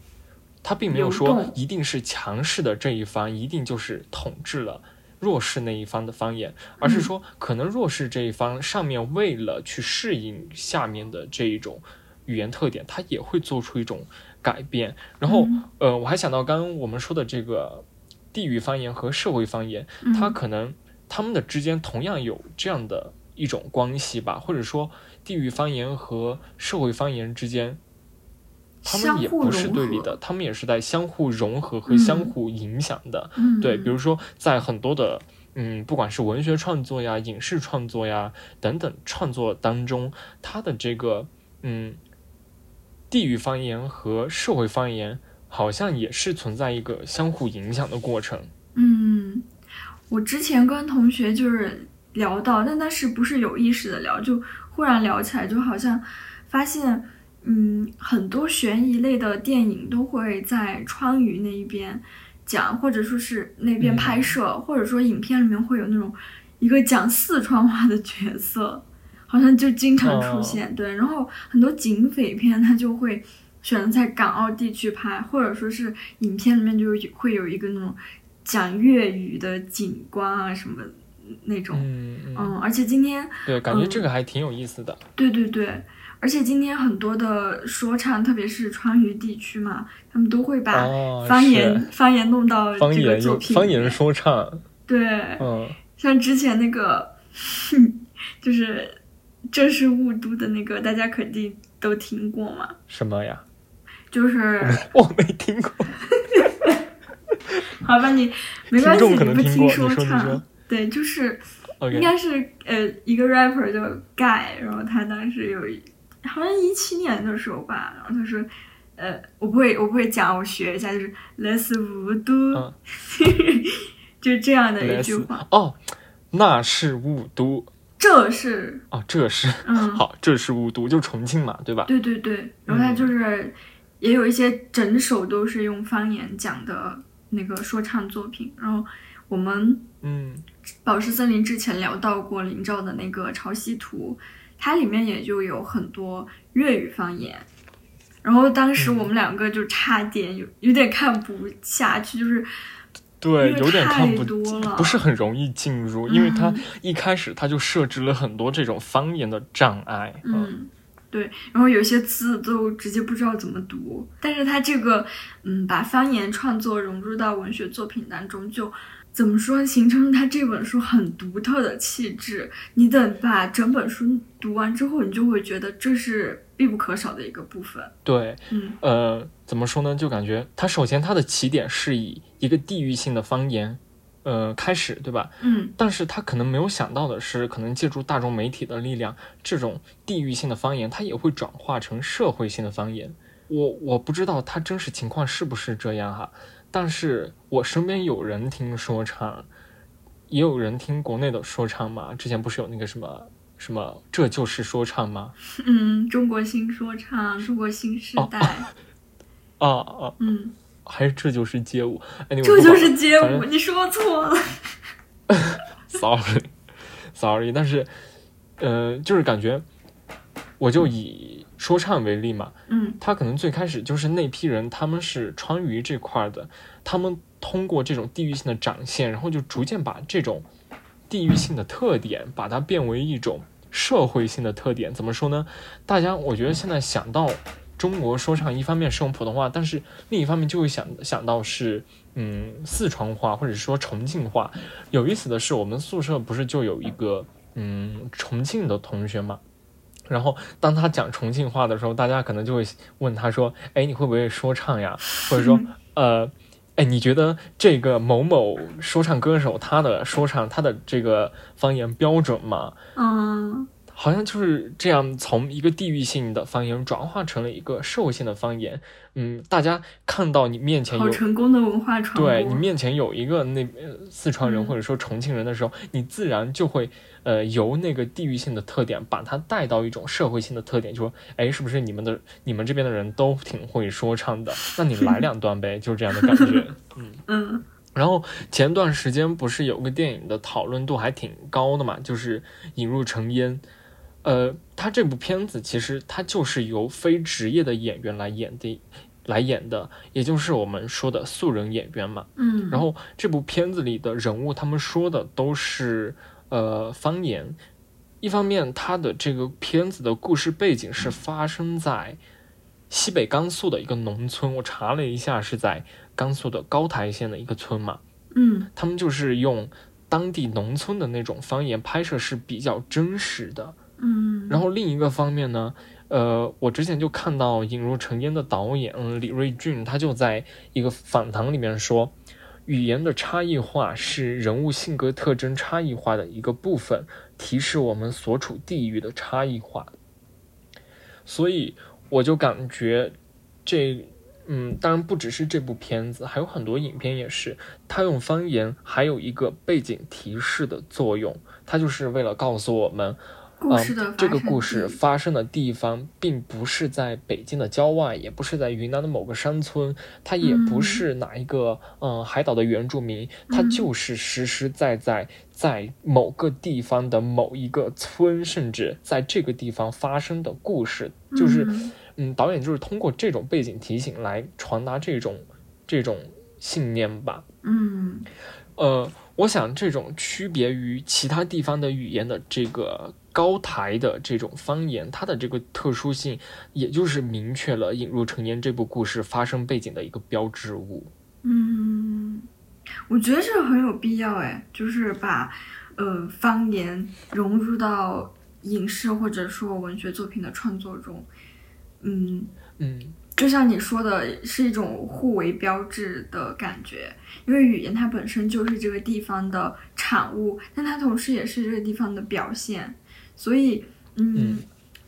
他并没有说一定是强势的这一方一定就是统治了弱势那一方的方言，而是说可能弱势这一方上面为了去适应下面的这一种语言特点，他也会做出一种改变。然后，呃，我还想到刚刚我们说的这个地域方言和社会方言，它可能他们的之间同样有这样的一种关系吧，或者说地域方言和社会方言之间。他们也不是对立的，他们也是在相互融合和相互影响的。对，比如说在很多的嗯，不管是文学创作呀、影视创作呀等等创作当中，它的这个嗯，地域方言和社会方言好像也是存在一个相互影响的过程。嗯，我之前跟同学就是聊到，但那是不是有意识的聊，就忽然聊起来，就好像发现。嗯，很多悬疑类的电影都会在川渝那一边讲，或者说是那边拍摄，或者说影片里面会有那种一个讲四川话的角色，好像就经常出现。对，然后很多警匪片它就会选择在港澳地区拍，或者说是影片里面就会有一个那种讲粤语的警官啊什么那种。嗯嗯。而且今天对，感觉这个还挺有意思的。对对对。而且今天很多的说唱，特别是川渝地区嘛，他们都会把方言方言弄到这个作品方言说唱，对，嗯，像之前那个，就是这是雾都的那个，大家肯定都听过嘛？什么呀？就是我没听过。好吧，你没关系，你不听说唱，对，就是应该是呃一个 rapper 叫盖，然后他当时有。好像一七年的时候吧，然后他说，呃，我不会，我不会讲，我学一下，就是 less 雾都，就这样的一句话。哦，那是雾都，这是哦，这是，嗯，好，这是雾都，就重庆嘛，对吧？对对对，然后他就是也有一些整首都是用方言讲的那个说唱作品，然后我们嗯，宝石森林之前聊到过林兆的那个潮汐图。它里面也就有很多粤语方言，然后当时我们两个就差点有有点看不下去，就是对，有点看不多了，不是很容易进入，因为他一开始他就设置了很多这种方言的障碍。嗯，对，然后有些字都直接不知道怎么读，但是他这个，嗯，把方言创作融入到文学作品当中，就怎么说，形成了他这本书很独特的气质。你等把整本书读完之后，你就会觉得这是。必不可少的一个部分。对，嗯，呃，怎么说呢？就感觉它首先它的起点是以一个地域性的方言，呃，开始，对吧？嗯。但是他可能没有想到的是，可能借助大众媒体的力量，这种地域性的方言，它也会转化成社会性的方言。我我不知道他真实情况是不是这样哈，但是我身边有人听说唱，也有人听国内的说唱嘛。之前不是有那个什么？什么？这就是说唱吗？嗯，中国新说唱，中国新时代。啊啊，嗯，还是这就是街舞？哎，这就是街舞，你说错了。Sorry，Sorry，但是，呃，就是感觉，我就以说唱为例嘛。嗯，他可能最开始就是那批人，他们是川渝这块的，他们通过这种地域性的展现，然后就逐渐把这种。地域性的特点，把它变为一种社会性的特点，怎么说呢？大家，我觉得现在想到中国说唱，一方面是用普通话，但是另一方面就会想想到是，嗯，四川话或者说重庆话。有意思的是，我们宿舍不是就有一个嗯重庆的同学嘛？然后当他讲重庆话的时候，大家可能就会问他说：“哎，你会不会说唱呀？”或者说，呃。哎，你觉得这个某某说唱歌手他的说唱他的这个方言标准吗？嗯。好像就是这样，从一个地域性的方言转化成了一个社会性的方言。嗯，大家看到你面前有成功的文化传播，对你面前有一个那四川人或者说重庆人的时候，你自然就会呃由那个地域性的特点把它带到一种社会性的特点，就说哎，是不是你们的你们这边的人都挺会说唱的？那你来两段呗，就是这样的感觉。嗯嗯。然后前段时间不是有个电影的讨论度还挺高的嘛，就是《引入成烟》。呃，他这部片子其实他就是由非职业的演员来演的，来演的，也就是我们说的素人演员嘛。嗯。然后这部片子里的人物，他们说的都是呃方言。一方面，他的这个片子的故事背景是发生在西北甘肃的一个农村，我查了一下，是在甘肃的高台县的一个村嘛。嗯。他们就是用当地农村的那种方言拍摄，是比较真实的。嗯，然后另一个方面呢，呃，我之前就看到《引入尘烟》的导演李瑞俊，他就在一个访谈里面说，语言的差异化是人物性格特征差异化的一个部分，提示我们所处地域的差异化。所以我就感觉，这，嗯，当然不只是这部片子，还有很多影片也是，他用方言还有一个背景提示的作用，他就是为了告诉我们。嗯，这个故事发生的地方并不是在北京的郊外，也不是在云南的某个山村，它也不是哪一个嗯海岛的原住民，它就是实实在在在某个地方的某一个村，甚至在这个地方发生的故事。就是嗯，导演就是通过这种背景提醒来传达这种这种信念吧。嗯，呃，我想这种区别于其他地方的语言的这个。高台的这种方言，它的这个特殊性，也就是明确了《引入成年》这部故事发生背景的一个标志物。嗯，我觉得这个很有必要，哎，就是把呃方言融入到影视或者说文学作品的创作中。嗯嗯，就像你说的，是一种互为标志的感觉，因为语言它本身就是这个地方的产物，但它同时也是这个地方的表现。所以，嗯，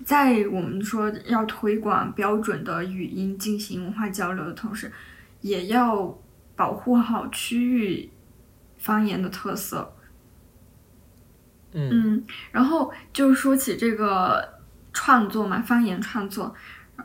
在我们说要推广标准的语音进行文化交流的同时，也要保护好区域方言的特色。嗯，然后就说起这个创作嘛，方言创作，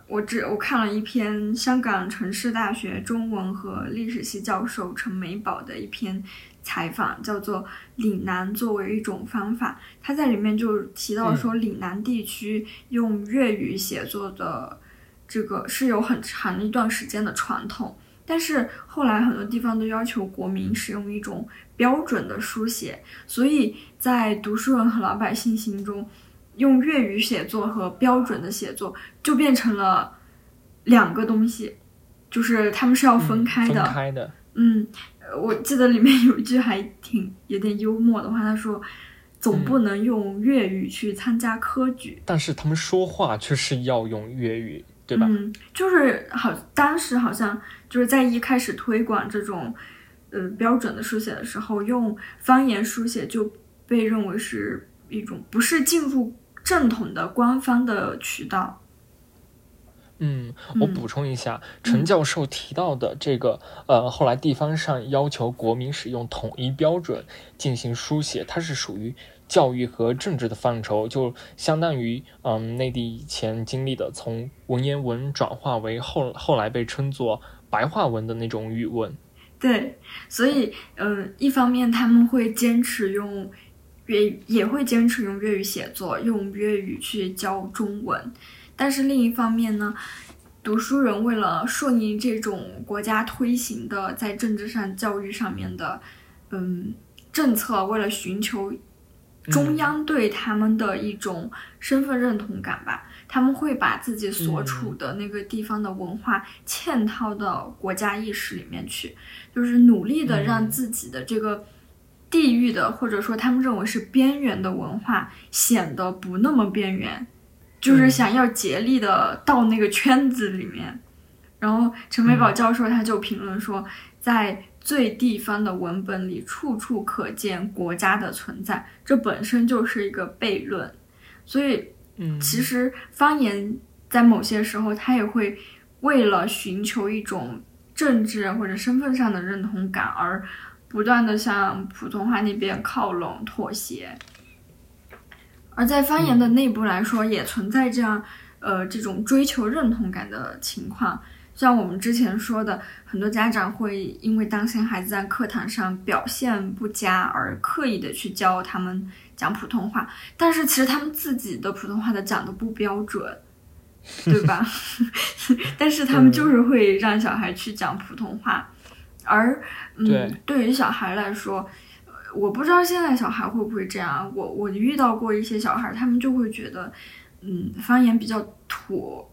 我只我看了一篇香港城市大学中文和历史系教授陈美宝的一篇。采访叫做“岭南作为一种方法”，他在里面就提到说，岭南地区用粤语写作的这个是有很长一段时间的传统。但是后来很多地方都要求国民使用一种标准的书写，所以在读书人和老百姓心中，用粤语写作和标准的写作就变成了两个东西，就是他们是要分开的。分开的。嗯，我记得里面有一句还挺有点幽默的话，他说：“总不能用粤语去参加科举。”但是他们说话却是要用粤语。对吧？嗯，就是好，当时好像就是在一开始推广这种，呃，标准的书写的时候，用方言书写就被认为是一种不是进入正统的官方的渠道。嗯，我补充一下，陈教授提到的这个，呃，后来地方上要求国民使用统一标准进行书写，它是属于。教育和政治的范畴，就相当于嗯，内地以前经历的从文言文转化为后后来被称作白话文的那种语文。对，所以嗯，一方面他们会坚持用粤，也会坚持用粤语写作，用粤语去教中文。但是另一方面呢，读书人为了顺应这种国家推行的在政治上、教育上面的嗯政策，为了寻求。中央对他们的一种身份认同感吧，他们会把自己所处的那个地方的文化嵌套到国家意识里面去，就是努力的让自己的这个地域的或者说他们认为是边缘的文化显得不那么边缘，就是想要竭力的到那个圈子里面。然后陈美宝教授他就评论说，在。最地方的文本里，处处可见国家的存在，这本身就是一个悖论。所以，嗯，其实方言在某些时候，它也会为了寻求一种政治或者身份上的认同感，而不断的向普通话那边靠拢、妥协。而在方言的内部来说，也存在这样，呃，这种追求认同感的情况。像我们之前说的，很多家长会因为担心孩子在课堂上表现不佳而刻意的去教他们讲普通话，但是其实他们自己的普通话的讲的不标准，对吧？但是他们就是会让小孩去讲普通话，而嗯，对于小孩来说，我不知道现在小孩会不会这样。我我遇到过一些小孩，他们就会觉得，嗯，方言比较土。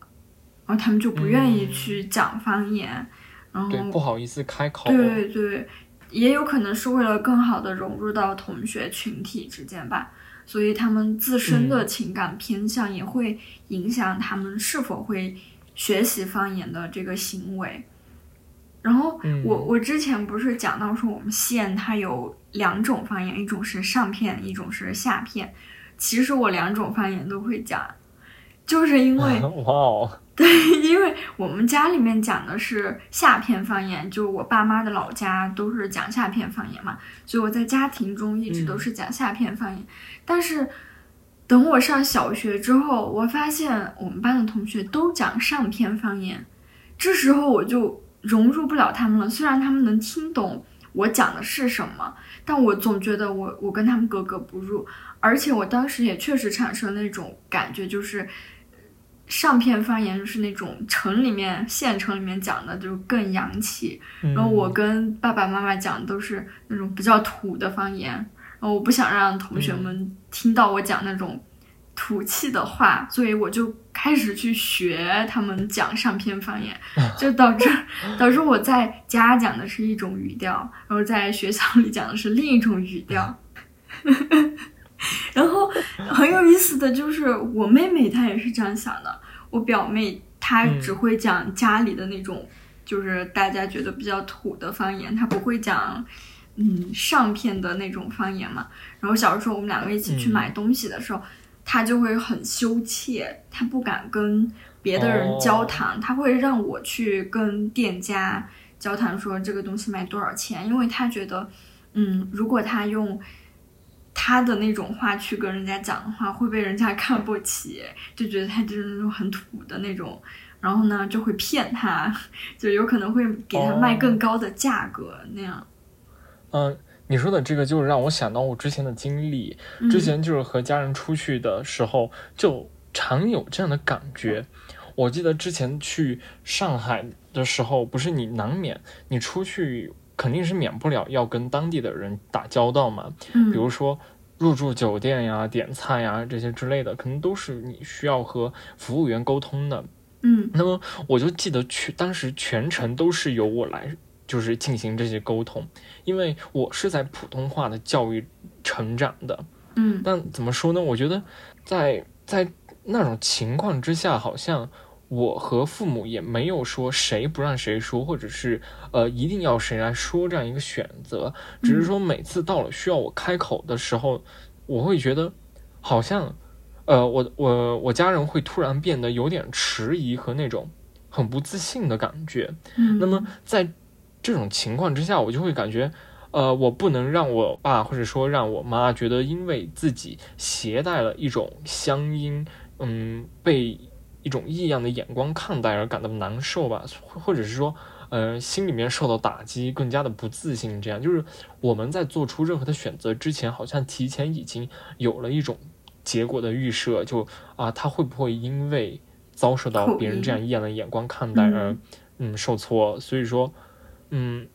然后他们就不愿意去讲方言，然后不好意思开口。对对，也有可能是为了更好的融入到同学群体之间吧，所以他们自身的情感偏向也会影响他们是否会学习方言的这个行为。然后我我之前不是讲到说我们县它有两种方言，一种是上片，一种是下片。其实我两种方言都会讲，就是因为 哇哦。对，因为我们家里面讲的是下片方言，就我爸妈的老家都是讲下片方言嘛，所以我在家庭中一直都是讲下片方言。但是等我上小学之后，我发现我们班的同学都讲上片方言，这时候我就融入不了他们了。虽然他们能听懂我讲的是什么，但我总觉得我我跟他们格格不入，而且我当时也确实产生那种感觉，就是。上片方言就是那种城里面、县城里面讲的，就更洋气。然后我跟爸爸妈妈讲都是那种比较土的方言，然后我不想让同学们听到我讲那种土气的话，所以我就开始去学他们讲上片方言，就导致导致我在家讲的是一种语调，然后在学校里讲的是另一种语调。然后很有意思的就是，我妹妹她也是这样想的。我表妹她只会讲家里的那种，就是大家觉得比较土的方言，她不会讲嗯上片的那种方言嘛。然后小时候我们两个一起去买东西的时候，她就会很羞怯，他不敢跟别的人交谈，他会让我去跟店家交谈，说这个东西卖多少钱，因为他觉得嗯，如果他用。他的那种话去跟人家讲的话，会被人家看不起，就觉得他就是那种很土的那种，然后呢就会骗他，就有可能会给他卖更高的价格那样。嗯，你说的这个就是让我想到我之前的经历，之前就是和家人出去的时候，就常有这样的感觉。我记得之前去上海的时候，不是你难免你出去肯定是免不了要跟当地的人打交道嘛，嗯，比如说入住酒店呀、点菜呀这些之类的，可能都是你需要和服务员沟通的。嗯那么我就记得去当时全程都是由我来，就是进行这些沟通，因为我是在普通话的教育成长的。嗯但怎么说呢？我觉得在在那种情况之下，好像我和父母也没有说谁不让谁说，或者是呃一定要谁来说这样一个选择，只是说每次到了需要我开口的时候，我会觉得好像呃我我我家人会突然变得有点迟疑和那种很不自信的感觉。嗯，那么在这种情况之下，我就会感觉，呃，我不能让我爸或者说让我妈觉得因为自己携带了一种乡音，嗯，被一种异样的眼光看待而感到难受吧，或或者是说，呃，心里面受到打击，更加的不自信。这样。就是我们在做出任何的选择之前，好像提前已经有了一种结果的预设，就啊，他会不会因为遭受到别人这样异样的眼光看待而嗯。嗯受挫，所以说，嗯，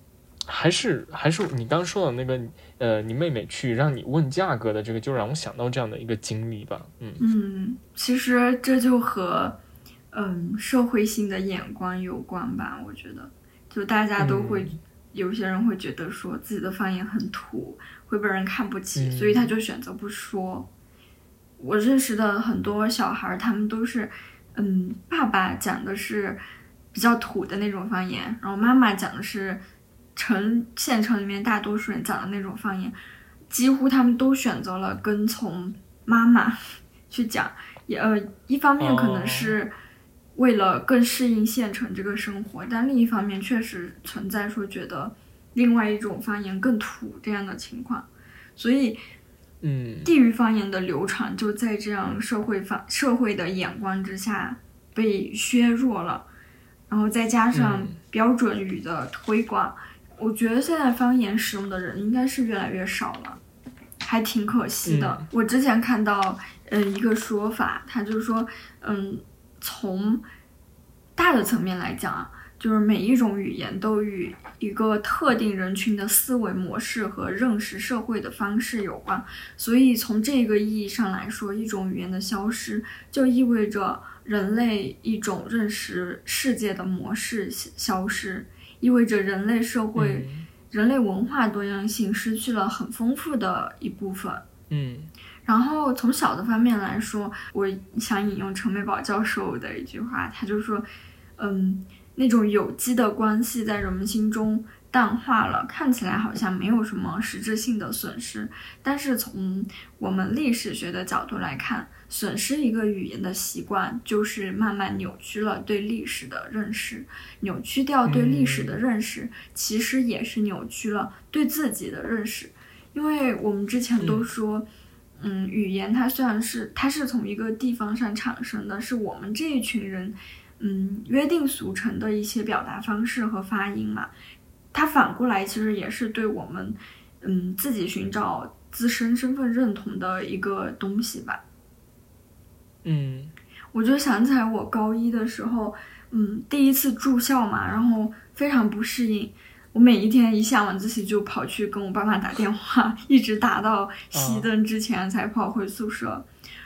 还是还是你刚说的那个，呃，你妹妹去让你问价格的这个，就让我想到这样的一个经历吧，嗯嗯，其实这就和嗯社会性的眼光有关吧，我觉得，就大家都会。嗯有些人会觉得说自己的方言很土，会被人看不起，嗯所以他就选择不说。我认识的很多小孩儿，他们都是，嗯，爸爸讲的是比较土的那种方言，然后妈妈讲的是城县城里面大多数人讲的那种方言，几乎他们都选择了跟从妈妈去讲，也呃，一方面可能是为了更适应县城这个生活，但另一方面确实存在说觉得另外一种方言更土这样的情况，所以嗯。地域方言的流传就在这样社会方社会的眼光之下被削弱了，然后再加上嗯标准语的推广，我觉得现在方言使用的人应该是越来越少了，还挺可惜的。嗯我之前看到嗯一个说法，他就是说，嗯，从大的层面来讲啊，就是每一种语言都与一个特定人群的思维模式和认识社会的方式有关。所以从这个意义上来说，一种语言的消失，就意味着人类一种认识世界的模式消失，意味着人类社会、嗯人类文化多样性失去了很丰富的一部分。嗯然后从小的方面来说，我想引用陈美宝教授的一句话，他就说，嗯，那种有机的关系在人们心中淡化了，看起来好像没有什么实质性的损失，但是从我们历史学的角度来看，损失一个语言的习惯，就是慢慢扭曲了对历史的认识，扭曲掉对历史的认识，其实也是扭曲了对自己的认识，因为我们之前都说。嗯，语言它虽然是它是从一个地方上产生的，是我们这一群人，嗯，约定俗成的一些表达方式和发音嘛。它反过来其实也是对我们，嗯，自己寻找自身身份认同的一个东西吧。嗯我就想起来我高一的时候，嗯，第一次住校嘛，然后非常不适应。我每一天一下晚自习就跑去跟我爸妈打电话，一直打到熄灯之前才跑回宿舍。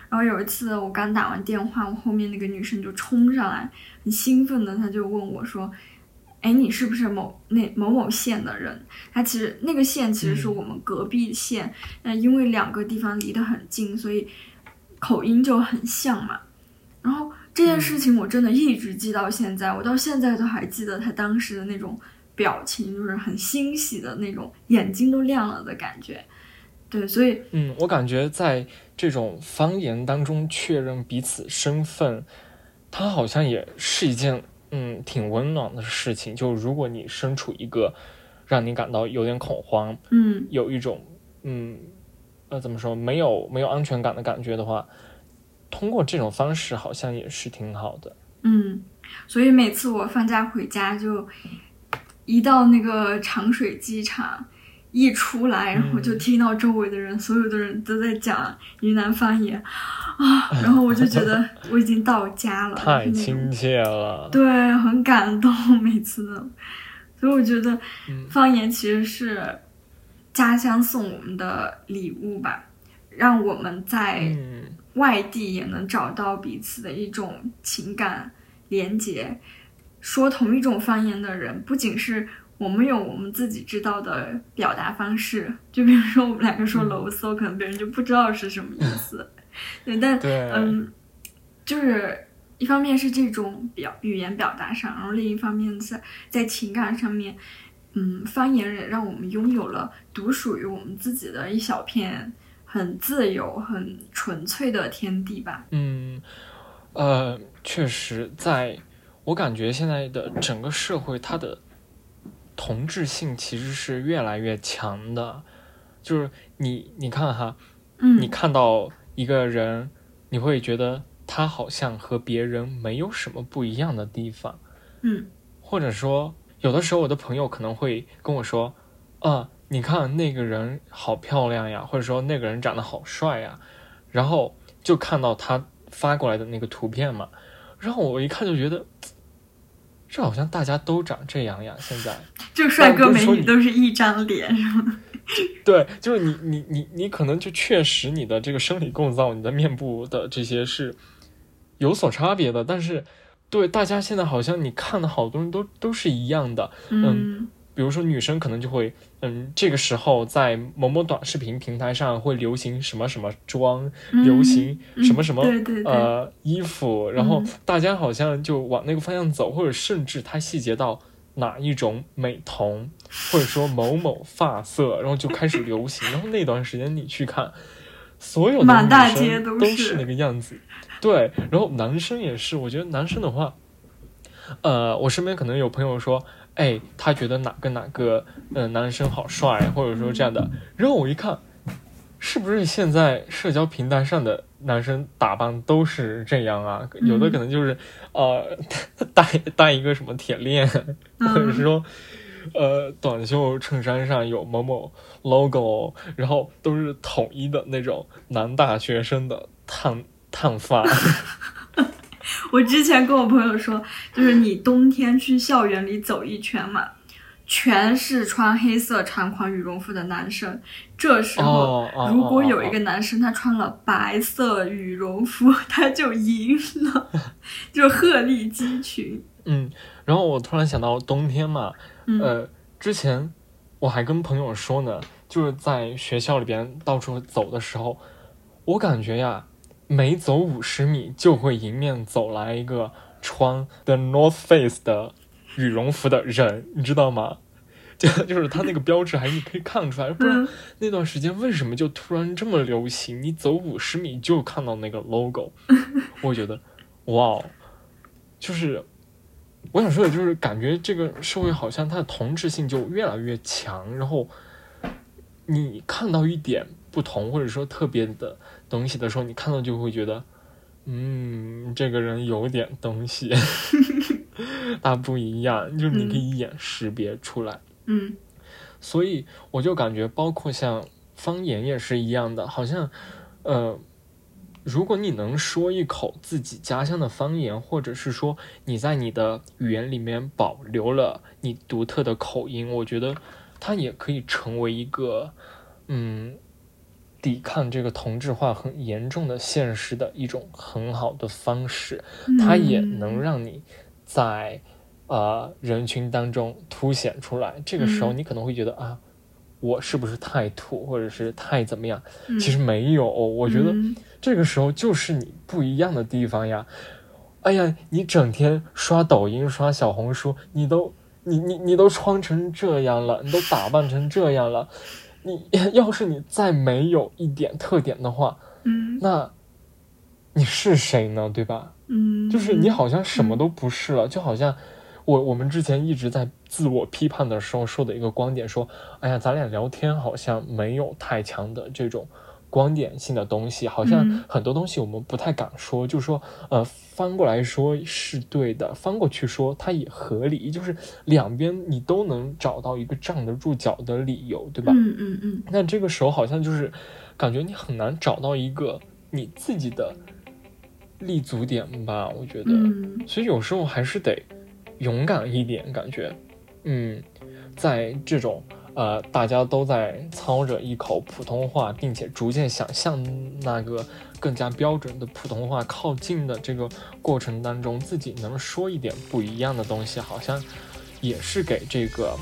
然后有一次我刚打完电话，我后面那个女生就冲上来，很兴奋的，她就问我说：“哎，你是不是某那某某县的人？”她其实那个县其实是我们隔壁县，那、因为两个地方离得很近，所以口音就很像嘛。然后这件事情我真的一直记到现在，我到现在都还记得他当时的那种表情，就是很欣喜的那种，眼睛都亮了的感觉。对，所以嗯，我感觉在这种方言当中确认彼此身份，它好像也是一件嗯挺温暖的事情。就如果你身处一个让你感到有点恐慌，嗯有一种嗯呃怎么说没有没有安全感的感觉的话，通过这种方式好像也是挺好的。嗯，所以每次我放假回家就一到那个长水机场，一出来，然后就听到周围的人，所有的人都在讲云南方言啊，然后我就觉得我已经到家了，太亲切了，对，很感动，每次都，所以我觉得方言其实是家乡送我们的礼物吧，让我们在外地也能找到彼此的一种情感连接。说同一种方言的人，不仅是。我们有我们自己知道的表达方式，就比如说我们两个说“啰嗦”，可能别人就不知道是什么意思。对，但嗯，就是一方面是这种表语言表达上，然后另一方面在在情感上面，嗯，方言也让我们拥有了独属于我们自己的一小片很自由、很纯粹的天地吧。嗯，呃，确实，在我感觉现在的整个社会，它的。同质性其实是越来越强的，就是你你看哈，嗯，你看到一个人，你会觉得他好像和别人没有什么不一样的地方，嗯，或者说有的时候我的朋友可能会跟我说，啊，你看那个人好漂亮呀，或者说那个人长得好帅呀，然后就看到他发过来的那个图片嘛，然后我一看就觉得。这好像大家都长这样呀，现在就 帅哥美女都是一张脸，是吗？对，就是你你你你可能就确实你的这个生理构造，你的面部的这些是有所差别的，但是对大家现在好像你看的好多人都都是一样的，嗯。比如说女生可能就会，嗯，这个时候在某某短视频平台上会流行什么什么妆，流行什么什么呃衣服，然后大家好像就往那个方向走，或者甚至它细节到哪一种美瞳，或者说某某发色，然后就开始流行。然后那段时间你去看，所有的女生都是那个样子，对。然后男生也是，我觉得男生的话，呃，我身边可能有朋友说。哎，他觉得哪个哪个呃男生好帅，或者说这样的，然后我一看，是不是现在社交平台上的男生打扮都是这样啊？有的可能就是呃 戴戴一个什么铁链，或者是说呃短袖衬衫上有某某 logo，然后都是统一的那种男大学生的烫烫发。我之前跟我朋友说，就是你冬天去校园里走一圈嘛，全是穿黑色长款羽绒服的男生。这时候，如果有一个男生他穿了白色羽绒服，他就赢了，就鹤立鸡群。嗯，然后我突然想到冬天嘛，呃，之前我还跟朋友说呢，就是在学校里边到处走的时候，我感觉呀。每走五十米，就会迎面走来一个穿 The North Face 的羽绒服的人，你知道吗？就就是他那个标志，还是你可以看出来，不知道那段时间为什么就突然这么流行，你走五十米就看到那个 logo。我觉得，哇，就是我想说的，就是感觉这个社会好像它的同质性就越来越强，然后你看到一点不同，或者说特别的。东西的时候，你看到就会觉得，嗯，这个人有点东西，他不一样，就是你可以一眼识别出来。嗯，所以我就感觉，包括像方言也是一样的，好像，呃，如果你能说一口自己家乡的方言，或者是说你在你的语言里面保留了你独特的口音，我觉得它也可以成为一个，嗯。抵抗这个同质化很严重的现实的一种很好的方式，它也能让你在呃人群当中凸显出来。这个时候你可能会觉得啊，我是不是太土，或者是太怎么样？其实没有，我觉得这个时候就是你不一样的地方呀。哎呀，你整天刷抖音、刷小红书，你都你你你都穿成这样了，你都打扮成这样了。你 要是你再没有一点特点的话，嗯，那你是谁呢？对吧？嗯，就是你好像什么都不是了，就好像我我们之前一直在自我批判的时候说的一个观点，说，哎呀，咱俩聊天好像没有太强的这种观点性的东西，好像很多东西我们不太敢说，就是说，呃，翻过来说是对的，翻过去说它也合理，就是两边你都能找到一个站得住脚的理由，对吧？嗯嗯嗯。那这个时候好像就是感觉你很难找到一个你自己的立足点吧，我觉得。嗯。所以有时候还是得勇敢一点，感觉，嗯，在这种。呃，大家都在操着一口普通话，并且逐渐想向那个更加标准的普通话靠近的这个过程当中，自己能说一点不一样的东西，好像也是给这个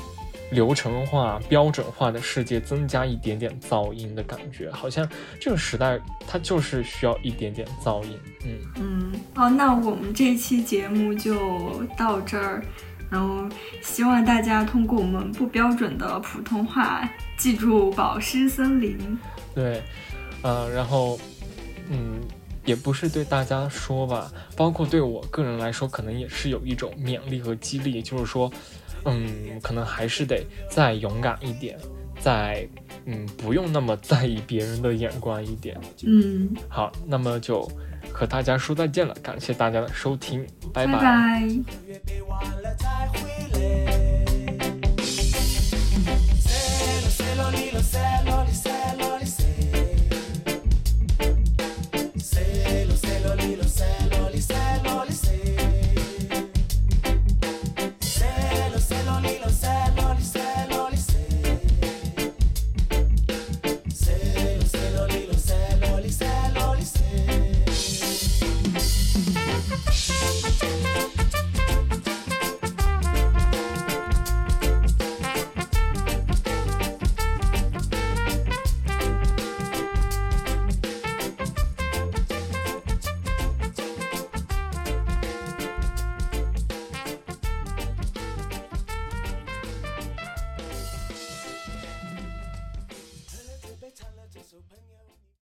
流程化、标准化的世界增加一点点噪音的感觉。好像这个时代它就是需要一点点噪音。嗯嗯，好，那我们这期节目就到这儿。然后希望大家通过我们不标准的普通话记住保湿森林。对，呃，然后，嗯，也不是对大家说吧，包括对我个人来说，可能也是有一种勉励和激励，就是说，嗯，可能还是得再勇敢一点，再，嗯，不用那么在意别人的眼光一点。嗯，好，那么就。和大家说再见了，感谢大家的收听，拜拜。